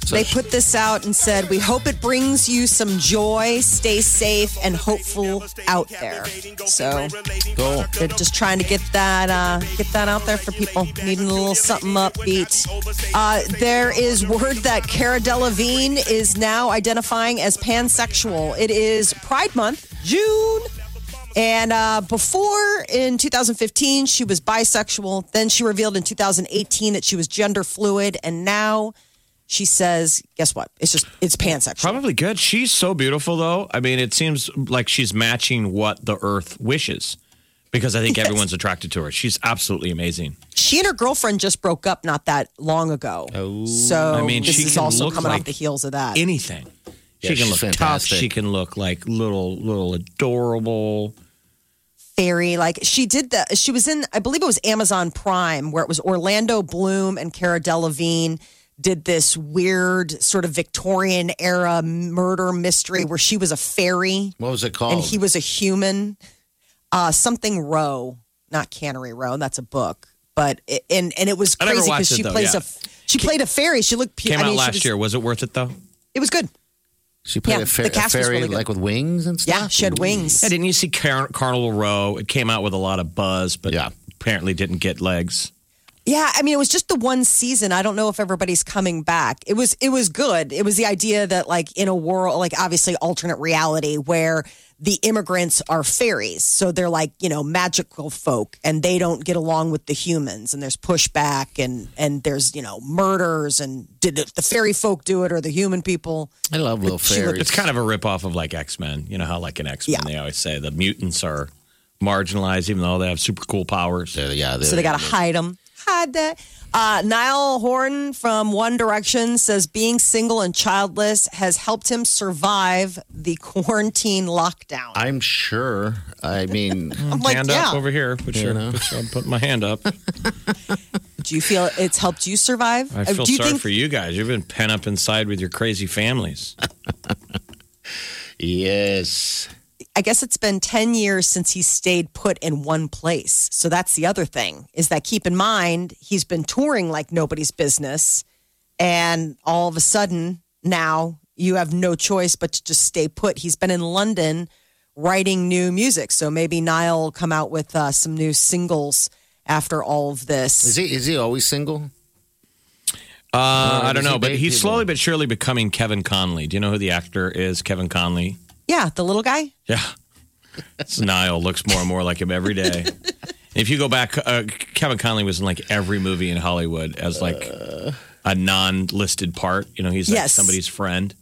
Speaker 3: So
Speaker 5: They put this out and said, We hope it brings you some joy, stay safe, and hopeful out there. So
Speaker 3: cool.
Speaker 5: they're just trying to get that uh, get that out there for people needing a little something upbeat. Uh, there is word that Cara Delevingne is now identifying as pansexual. It is Pride Month, June. And uh, before in 2015, she was bisexual. Then she revealed in 2018 that she was gender fluid. And now she says, guess what? It's just, it's pansexual.
Speaker 4: Probably good. She's so beautiful, though. I mean, it seems like she's matching what the earth wishes because I think
Speaker 5: Yes.
Speaker 4: everyone's attracted to her. She's absolutely amazing.
Speaker 5: She and her girlfriend just broke up not that long ago. Oh. so
Speaker 4: I mean,
Speaker 5: this
Speaker 4: she
Speaker 5: is
Speaker 4: can
Speaker 5: also
Speaker 4: look
Speaker 5: coming
Speaker 4: like
Speaker 5: off the heels of that.
Speaker 4: Anything.
Speaker 3: Yeah,
Speaker 4: she can
Speaker 3: she's
Speaker 4: look tough.
Speaker 3: fantastic.
Speaker 4: She can look like little, little adorable.
Speaker 5: Fairy, like she did the, she was in, I believe it was Amazon Prime, where it was Orlando Bloom and Cara Delevingne did this weird sort of Victorian era murder mystery where she was a fairy
Speaker 3: What was it called?
Speaker 5: and he was a human. Uh, something Row, not Cannery Row. That's a book, but it, and and it was crazy
Speaker 4: watched
Speaker 5: because
Speaker 4: it,
Speaker 5: she
Speaker 4: though,
Speaker 5: plays
Speaker 4: yeah.
Speaker 5: a she played a fairy. She looked.
Speaker 4: Came
Speaker 5: I
Speaker 4: out
Speaker 5: mean, she
Speaker 4: last
Speaker 5: was-
Speaker 4: year. Was it worth it, though?
Speaker 5: It was good.
Speaker 3: she played
Speaker 5: yeah,
Speaker 3: a, fa-
Speaker 5: the
Speaker 3: a
Speaker 5: cast was
Speaker 3: fairy
Speaker 5: really good.
Speaker 3: like with wings and stuff.
Speaker 5: Yeah, she had wings.
Speaker 4: Yeah, didn't you see Car- Carnival Row? It came out with a lot of buzz, but
Speaker 3: Yeah.
Speaker 4: apparently didn't get legs.
Speaker 5: Yeah, I mean, it was just the one season. I don't know if everybody's coming back. It was it was good. It was the idea that like in a world like obviously alternate reality where the immigrants are fairies, so they're like you know magical folk, and they don't get along with the humans, and there's pushback, and and there's you know murders, and did the fairy folk do it or the human people?
Speaker 3: I love little
Speaker 5: She looked-
Speaker 3: fairies.
Speaker 4: It's kind of a ripoff of like X Men. You know how like in X Men
Speaker 5: Yeah.
Speaker 4: they always say the mutants are marginalized, even though they have super cool powers.
Speaker 3: Yeah, yeah,
Speaker 5: So they got to hide them. Hide that. Uh, Niall Horan from One Direction says being single and childless has helped him survive the quarantine lockdown.
Speaker 3: I'm sure. I mean,
Speaker 5: I'm like,
Speaker 4: hand
Speaker 5: yeah.
Speaker 4: up over here. Put your, put your- I'm putting my hand up.
Speaker 5: Do you feel it's helped you survive?
Speaker 4: I
Speaker 5: Uh,
Speaker 4: feel
Speaker 5: Do you
Speaker 4: sorry
Speaker 5: think
Speaker 4: for you guys. You've been pent up inside with your crazy families.
Speaker 3: yes.
Speaker 5: I guess it's been 10 years since he stayed put in one place. So that's the other thing is that keep in mind, he's been touring like nobody's business. And all of a sudden, now you have no choice but to just stay put. He's been in London writing new music. So maybe Niall will come out with uh, some new singles after all of this.
Speaker 3: Is he is he always single?
Speaker 4: Uh, I don't know, but he's
Speaker 3: people?
Speaker 4: slowly but surely becoming Kevin Connolly. Do you know who the actor is? Kevin Connolly.
Speaker 5: Yeah, the little guy.
Speaker 4: Yeah. This Niall looks more and more like him every day. If you go back, uh, Kevin Connolly was in like every movie in Hollywood as like a non-listed part. You know, he's like
Speaker 5: Yes.
Speaker 4: somebody's friend.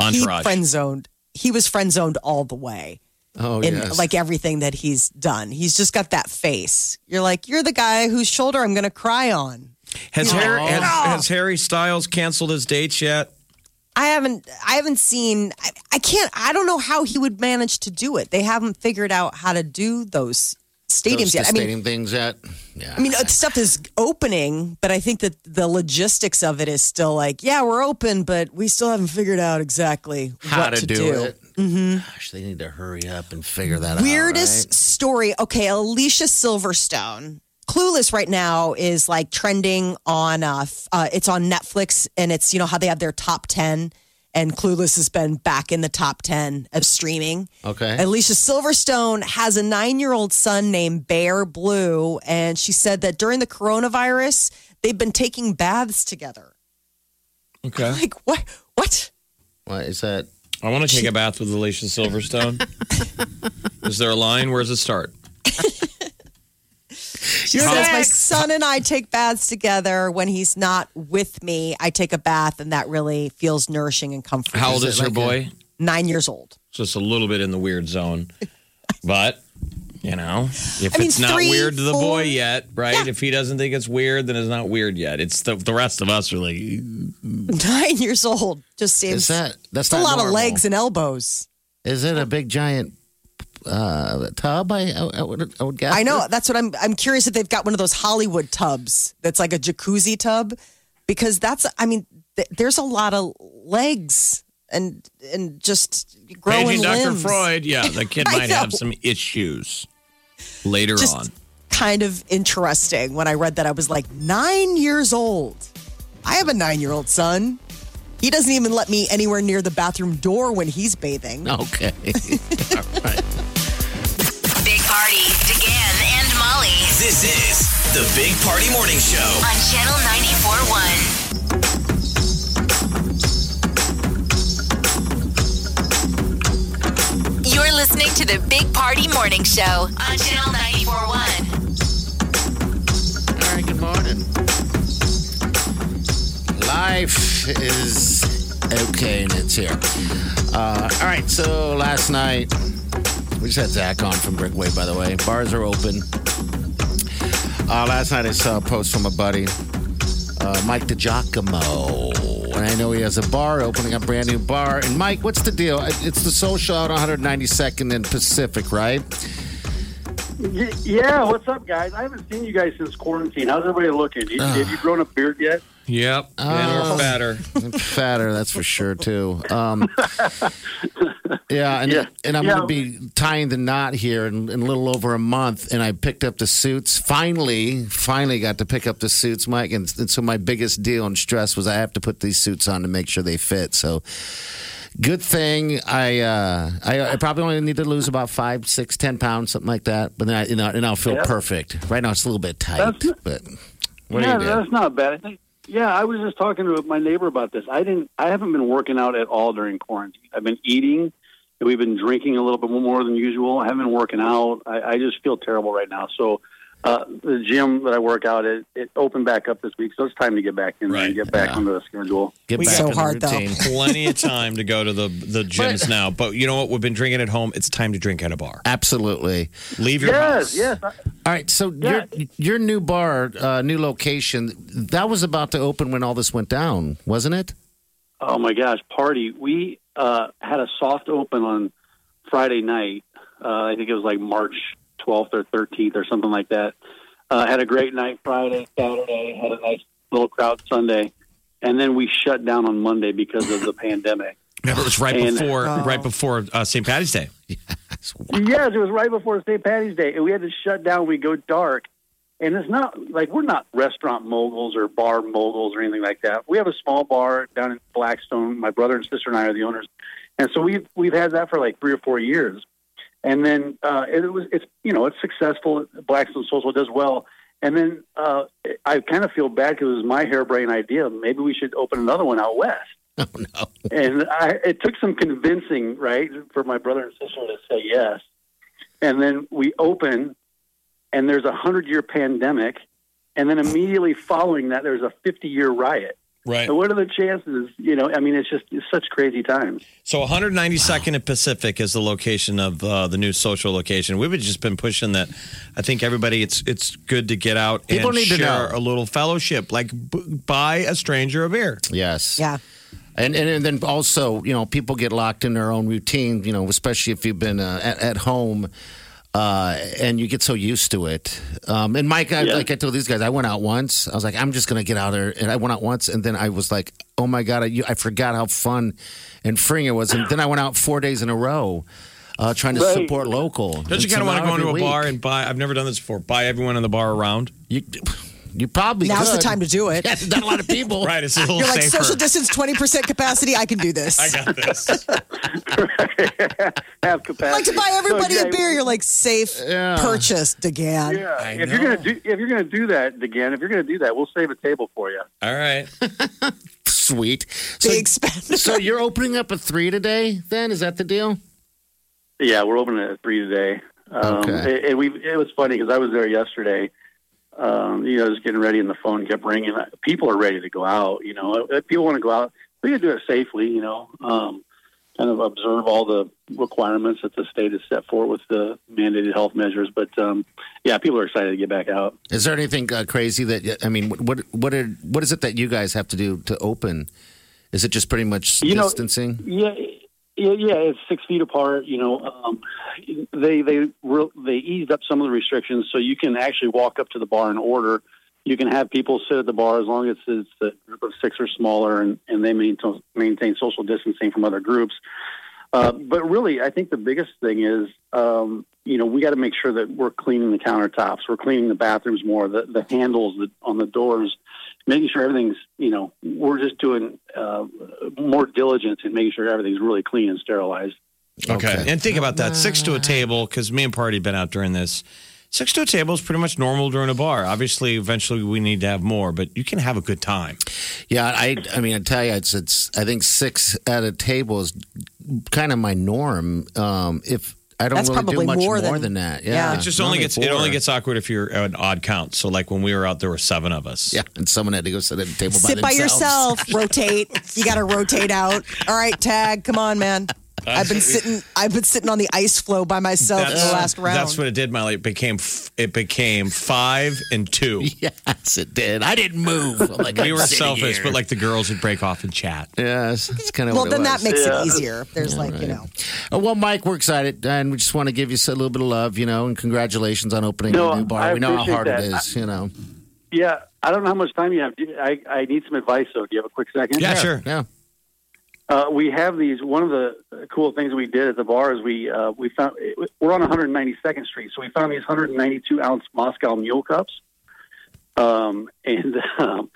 Speaker 5: He friend zoned. He was friend zoned all the way.
Speaker 3: Oh,
Speaker 5: in
Speaker 3: yes.
Speaker 5: like everything that he's done. He's just got that face. You're like, you're the guy whose shoulder I'm going to cry on.
Speaker 4: Has, Harry, has, has Harry Styles canceled his dates yet?
Speaker 5: I haven't I haven't seen I, I can't I don't know how he would manage to do it. They haven't figured out how to do those stadiums
Speaker 3: Those
Speaker 5: yet. I mean
Speaker 3: stadium things yet? Yeah.
Speaker 5: I mean, uh, stuff is opening, but I think that the logistics of it is still like, yeah, we're open, but we still haven't figured out exactly
Speaker 3: How
Speaker 5: what
Speaker 3: to,
Speaker 5: to,
Speaker 3: do, it?
Speaker 5: hmm
Speaker 3: Gosh, they need to hurry up and figure that out.
Speaker 5: Weirdest
Speaker 3: out.
Speaker 5: story. Okay, Alicia Silverstone. Clueless right now is like trending on uh, f- uh it's on Netflix and it's you know how they have their top 10 and Clueless has been back in the top 10 of streaming.
Speaker 3: Okay.
Speaker 5: Alicia Silverstone has a nine year old son named Bear Blue, and she said that during the coronavirus, they've been taking baths together.
Speaker 4: Okay.
Speaker 5: Like, what? What?
Speaker 3: What is that?
Speaker 4: I want to take a bath with Alicia Silverstone. Is there a line? Where does it start?
Speaker 5: She says, My son and I take baths together. When he's not with me, I take a bath, and that really feels nourishing and comforting.
Speaker 4: How old is your boy?
Speaker 5: Nine years old.
Speaker 4: Just a little bit in the weird zone. But, you know, if
Speaker 5: I mean,
Speaker 4: it's not
Speaker 5: three,
Speaker 4: weird to the
Speaker 5: four-
Speaker 4: boy yet, right? If he doesn't think it's weird, then it's not weird yet. It's the, the rest of us are like,
Speaker 5: Nine years old just seems.
Speaker 3: Is that that's
Speaker 5: it's a
Speaker 3: not
Speaker 5: lot of legs and elbows.
Speaker 3: Is it a big giant uh, tub? I, I, I would I would guess.
Speaker 5: I know. That's what I'm. I'm curious if they've got one of those Hollywood tubs that's like a jacuzzi tub, because that's. I mean, th- there's a lot of legs and and just growing
Speaker 4: paging Dr. Freud. Yeah, the kid
Speaker 5: I
Speaker 4: might have some issues later
Speaker 5: Just-
Speaker 4: on.
Speaker 5: Kind of interesting. When I read that, I was like, nine years old. I have a nine year old son. He doesn't even let me anywhere near the bathroom door when he's bathing.
Speaker 3: Okay. All right.
Speaker 2: Big Party, DeGan and Molly
Speaker 6: This is the Big Party Morning Show.
Speaker 2: on Channel 94.1. You're listening to the Big Party Morning Show on Channel 94.1.
Speaker 3: All right. Good morning. Life is okay, and it's here. Uh, all right. So last night we just had Zach on from Brickway. By the way, bars are open. Uh, last night I saw a post from a buddy, uh, Mike DiGiacomo. And I know he has a bar opening a brand new bar. And Mike, what's the deal? It's the social out on 192nd and Pacific, right?
Speaker 11: Yeah, what's up, guys? I haven't seen you guys since quarantine. How's everybody looking? You- Have you grown a beard yet?
Speaker 4: Yep. And
Speaker 3: Oh.
Speaker 4: we're fatter.
Speaker 3: fatter, that's for sure too. Um, yeah, and
Speaker 11: Yeah.
Speaker 3: and I'm
Speaker 11: Yeah.
Speaker 3: going to be tying the knot here in, in a little over a month. And I picked up the suits. Finally, finally got to pick up the suits, Mike. And, and so my biggest deal and stress was I have to put these suits on to make sure they fit. So. Good thing I, uh, I I probably only need to lose about five, six, ten pounds, something like that. But then I, you know, and I'll feel
Speaker 11: Yeah.
Speaker 3: perfect. Right now it's a little bit tight,
Speaker 11: That's-
Speaker 3: but what
Speaker 11: yeah,
Speaker 3: do you do?
Speaker 11: that's not bad. I think. Yeah, I was just talking to my neighbor about this. I didn't. I haven't been working out at all during quarantine. I've been eating. And We've been drinking a little bit more than usual. I haven't been working out. I, I just feel terrible right now. So, uh, the gym that I work out at, it opened back up this week. So it's time to get back in there and get back onto the schedule.
Speaker 3: Get
Speaker 5: We
Speaker 3: back
Speaker 5: so
Speaker 3: in the
Speaker 5: hard, though.
Speaker 4: Plenty of time to go to the the gyms now. But you know what? We've been drinking at home. It's time to drink at a bar.
Speaker 3: Absolutely.
Speaker 4: Leave your house.
Speaker 11: Yes, yes.
Speaker 3: All right, so
Speaker 11: Yeah.
Speaker 3: your your new bar, uh, new location, that was about to open when all this went down, wasn't it?
Speaker 11: Oh my gosh, party! We uh, had a soft open on Friday night. Uh, I think it was like March 12th or 13th or something like that. Uh, had a great night Friday, Saturday. Had a nice little crowd Sunday, and then we shut down on Monday because of the pandemic.
Speaker 4: Remember, it was right
Speaker 11: And-
Speaker 4: before
Speaker 5: Oh.
Speaker 4: right before uh, St. Patty's Day.
Speaker 11: Yes, it was right before St. Patty's Day, and we had to shut down. We go dark, and it's not like we're not restaurant moguls or bar moguls or anything like that. We have a small bar down in Blackstone. My brother and sister and I are the owners, and so we've we've had that for like three or four years. And then uh, it was it's you know it's successful. Blackstone Social does well. And then uh, I kind of feel bad because it was my harebrained idea. Maybe we should open another one out west.
Speaker 3: Oh no.
Speaker 11: And I, it took some convincing, right, for my brother and sister to say yes. And then we open, and there's a hundred year pandemic, and then immediately following that, there's a 50 year riot.
Speaker 4: Right.
Speaker 11: And what are the chances? You know, I mean, it's just it's such crazy times.
Speaker 4: So 192nd and Pacific is the location of uh, the new social location. We've just been pushing that. I think everybody, it's it's good to get out
Speaker 3: People
Speaker 4: and
Speaker 3: need to
Speaker 4: share
Speaker 3: know.
Speaker 4: a little fellowship, like b- buy a stranger a beer.
Speaker 3: Yes.
Speaker 5: Yeah.
Speaker 3: And, and and then also, you know, people get locked in their own routine. You know, especially if you've been uh, at, at home, uh, and you get so used to it. Um, and Mike, I,
Speaker 11: Yeah.
Speaker 3: like I told these guys, I went out once. I was like, I'm just gonna get out there, and I went out once, and then I was like, oh my god, I, you- I forgot how fun and freeing it was. And then I went out four days in a row, uh, trying to
Speaker 11: Right.
Speaker 3: support local.
Speaker 4: Don't you
Speaker 3: It's
Speaker 4: kind of want to go into a
Speaker 3: every
Speaker 4: bar and buy? I've never done this before. Buy everyone in the bar around.
Speaker 3: You, you probably
Speaker 5: Now's the time to do it.
Speaker 3: Yeah, not a lot of people.
Speaker 4: Right, it's a little
Speaker 5: You're like
Speaker 4: safer.
Speaker 5: social distance, twenty percent capacity. I can do this.
Speaker 4: I got this.
Speaker 11: Have capacity.
Speaker 5: Like to buy everybody
Speaker 11: So,
Speaker 5: a beer. You're like safe
Speaker 3: Yeah.
Speaker 5: purchase, DeGan.
Speaker 11: Yeah,
Speaker 4: I
Speaker 11: if you're gonna do if you're gonna do that again, if you're gonna do that, we'll save a table for you.
Speaker 4: All right.
Speaker 3: Sweet. So,
Speaker 5: Big spender.
Speaker 3: so you're opening up at three today? Then is that the deal?
Speaker 11: Yeah, we're opening at three today. Um,
Speaker 3: Okay.
Speaker 11: and- And we it was funny because I was there yesterday. Um, you know, just getting ready, and the phone kept ringing. People are ready to go out. You know, if people want to go out. We can do it safely. You know, um, kind of observe all the requirements that the state has set forth with the mandated health measures. But um, yeah, people are excited to get back out.
Speaker 3: Is there anything uh, crazy that I mean? What what are, what is it that you guys have to do to open? Is it just pretty much
Speaker 11: You know,
Speaker 3: distancing?
Speaker 11: Yeah, yeah, yeah. It's six feet apart. You know, um, they they re- they eased up some of the restrictions, so you can actually walk up to the bar and order. You can have people sit at the bar as long as it's a group of six or smaller, and, and they maintain maintain social distancing from other groups. Uh, but really, I think the biggest thing is, um, you know, we got to make sure that we're cleaning the countertops, we're cleaning the bathrooms more, the, the handles on the doors, making sure everything's, you know, we're just doing uh, more diligence in making sure everything's really clean and sterilized.
Speaker 4: Okay. And think about that. Six to a table, because me and Party have been out during this. Six to a table is pretty much normal during a bar. Obviously, eventually we need to have more, but you can have a good time.
Speaker 3: Yeah, I I mean I tell you, it's it's I think six at a table is kind of my norm. Um, if I don't
Speaker 5: That's
Speaker 3: really do
Speaker 5: probably
Speaker 3: much
Speaker 5: more
Speaker 3: more,
Speaker 5: than-
Speaker 3: than, that,
Speaker 5: yeah.
Speaker 3: yeah,
Speaker 4: It just only
Speaker 3: Normally
Speaker 4: gets it only gets awkward if you're an odd count. So like when we were out, there were seven of us.
Speaker 3: yeah, and someone had to go sit at the table
Speaker 5: Sit by
Speaker 3: by themselves.
Speaker 5: yourself. rotate. You got to rotate out. All right, tag. Come on, man. I've been sitting. I've been sitting on the ice floe by myself for the last round.
Speaker 4: That's what it did, Molly. It became f- it became five and two.
Speaker 3: Yes, it did. I didn't move. I'm like,
Speaker 4: we
Speaker 3: I'm
Speaker 4: were
Speaker 3: sitting
Speaker 4: selfish,
Speaker 3: here.
Speaker 4: but like the girls would break off and chat.
Speaker 3: yes, it's kind of
Speaker 5: well,
Speaker 3: what
Speaker 5: then
Speaker 3: it
Speaker 5: that
Speaker 3: was.
Speaker 5: makes
Speaker 11: Yeah.
Speaker 5: it easier. There's like you know.
Speaker 3: Oh, well, Mike, we're excited, and we just want to give you a little bit of love, you know, and congratulations on opening
Speaker 11: No,
Speaker 3: a new bar.
Speaker 11: I
Speaker 3: we know how
Speaker 11: appreciate
Speaker 3: hard it
Speaker 11: that.
Speaker 3: is, you know.
Speaker 11: Yeah, I don't know how much time you have. Do you- I, I need some advice, though. Do you have a quick second?
Speaker 4: Yeah, sure.
Speaker 3: Yeah.
Speaker 11: Uh, we have these. One of the cool things we did at the bar is we uh, we found we're on 192nd Street, so we found these 192 ounce Moscow Mule cups, um, and um,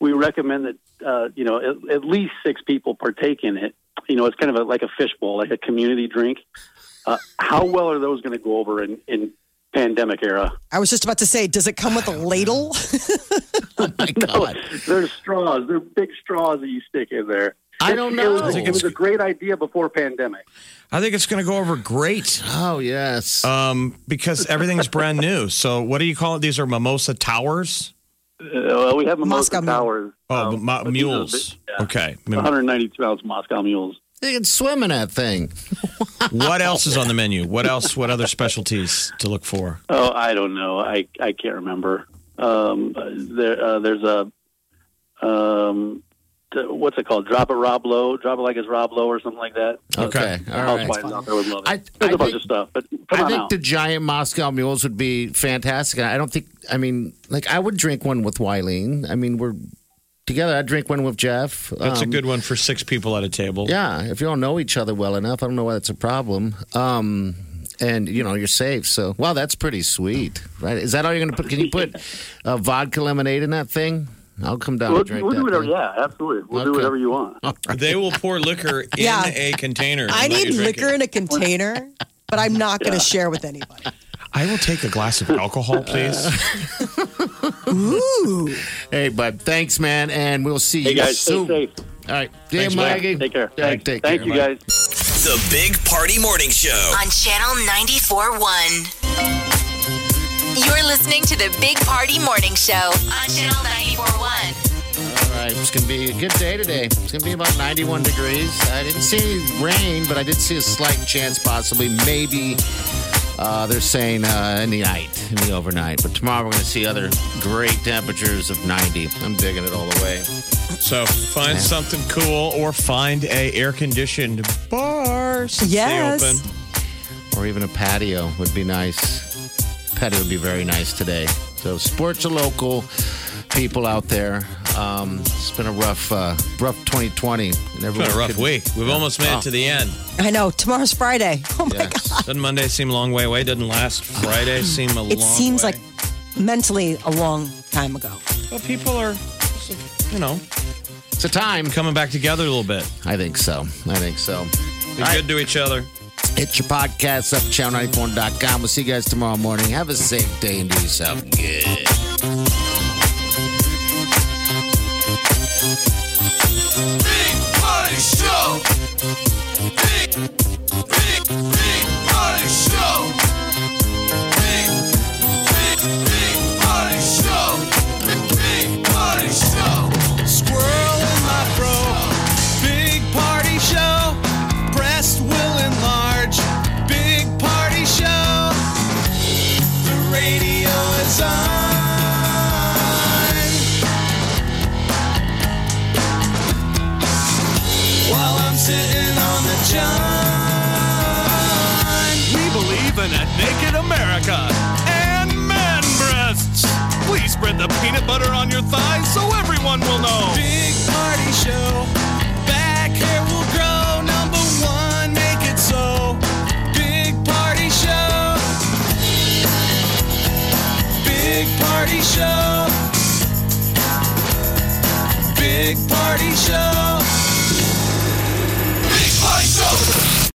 Speaker 11: we recommend that uh, you know at, at least six people partake in it. You know, it's kind of a, like a fishbowl, like a community drink. Uh, how well are those going to go over in, in pandemic era?
Speaker 5: I was just about to say, does it come with a ladle?
Speaker 3: Oh my God.
Speaker 11: There's straws. They're big straws that you stick in there.
Speaker 3: I don't
Speaker 11: It was,
Speaker 3: know.
Speaker 11: it was a great idea before pandemic.
Speaker 4: I think it's going to go over great
Speaker 3: Oh yes.
Speaker 4: um, because everything's brand new. So what do you call it? These are mimosa towers.
Speaker 11: Uh, well, we have
Speaker 5: Moscow
Speaker 11: Moscow Towers.
Speaker 4: Oh,
Speaker 11: um,
Speaker 4: ma-
Speaker 11: but these
Speaker 4: mules.
Speaker 11: big- yeah.
Speaker 4: Okay.
Speaker 11: 192 ounce Moscow mules.
Speaker 3: They can swim in that thing.
Speaker 4: What else is on the menu? What else? What other specialties to look for?
Speaker 11: Oh, I don't know. I I can't remember. Um, uh, there uh, there's a um, th- what's it called? Drop it, Rob Lowe. Drop it like it's Rob Lowe or something like that.
Speaker 3: Okay. All right.
Speaker 11: Out there would love it.
Speaker 3: I-
Speaker 11: there's
Speaker 3: I
Speaker 11: a bunch
Speaker 3: think-
Speaker 11: of stuff, but come
Speaker 3: I
Speaker 11: on
Speaker 3: think
Speaker 11: out.
Speaker 3: the giant Moscow mules would be fantastic. I don't think. I mean, like I would drink one with Wileen. I mean, we're together. I'd drink one with Jeff.
Speaker 4: That's a
Speaker 3: Um,
Speaker 4: good one for six people at a table.
Speaker 3: Yeah, if you don't know each other well enough, I don't know why that's a problem. Um, and you know you're safe. So, wow, that's pretty sweet, right? Is that all you're going to put? Can you put uh, vodka lemonade in that thing? I'll come down
Speaker 11: we'll,
Speaker 3: and drink
Speaker 11: we'll
Speaker 3: that.
Speaker 11: do whatever.
Speaker 3: thing.
Speaker 11: Yeah, absolutely. We'll do whatever you want.
Speaker 4: They will pour liquor in
Speaker 5: Yeah.
Speaker 4: a container.
Speaker 5: I need liquor
Speaker 4: it.
Speaker 5: in a container, but I'm not going to share with anybody.
Speaker 4: I will take a glass of alcohol, please.
Speaker 5: Ooh.
Speaker 3: Hey, bud, thanks, man, and we'll see
Speaker 11: Hey
Speaker 3: you
Speaker 11: guys, stay
Speaker 3: soon.
Speaker 11: safe.
Speaker 3: All right, see
Speaker 4: Thanks, Mike.
Speaker 3: Maggie.
Speaker 11: Take care.
Speaker 3: Yeah,
Speaker 11: Thanks.
Speaker 3: take
Speaker 11: Thank
Speaker 3: care,
Speaker 11: you,
Speaker 3: Mike.
Speaker 11: guys.
Speaker 6: The Big Party Morning Show.
Speaker 2: on Channel 94.1. You're listening to the Big Party Morning Show on Channel 94.1.
Speaker 3: All right, It's going to be a good day today. It's going to be about 91 degrees. I didn't see any rain, but I did see a slight chance, possibly, maybe. Uh, they're saying uh, in the night, in the overnight. But tomorrow we're going to see other great temperatures of 90. I'm digging it all the way.
Speaker 4: So find something cool or find a air conditioned bar. since they
Speaker 5: Yes.
Speaker 4: open.
Speaker 3: Or even a patio would be nice. Patio would be very nice today. So sports are local. People out there. Um, it's been a rough, uh, rough 2020. And
Speaker 4: It's been
Speaker 3: everyone
Speaker 4: a rough
Speaker 3: could-
Speaker 4: week. We've almost made
Speaker 3: Oh.
Speaker 4: it to the end.
Speaker 5: I know. Tomorrow's Friday. Oh my God.
Speaker 4: Doesn't Monday seem a long way away? Doesn't last Friday seem a
Speaker 5: It
Speaker 4: long
Speaker 5: seems
Speaker 4: way?
Speaker 5: like mentally a long time ago.
Speaker 4: Well, people are, you know,
Speaker 3: it's a time
Speaker 4: coming back together a little bit.
Speaker 3: I think so. I think so.
Speaker 4: Be good to each other.
Speaker 3: Hit your podcast up, channel94.com. We'll see you guys tomorrow morning. Have a safe day and do yourself good.
Speaker 12: Big Party Show. Big,
Speaker 1: show.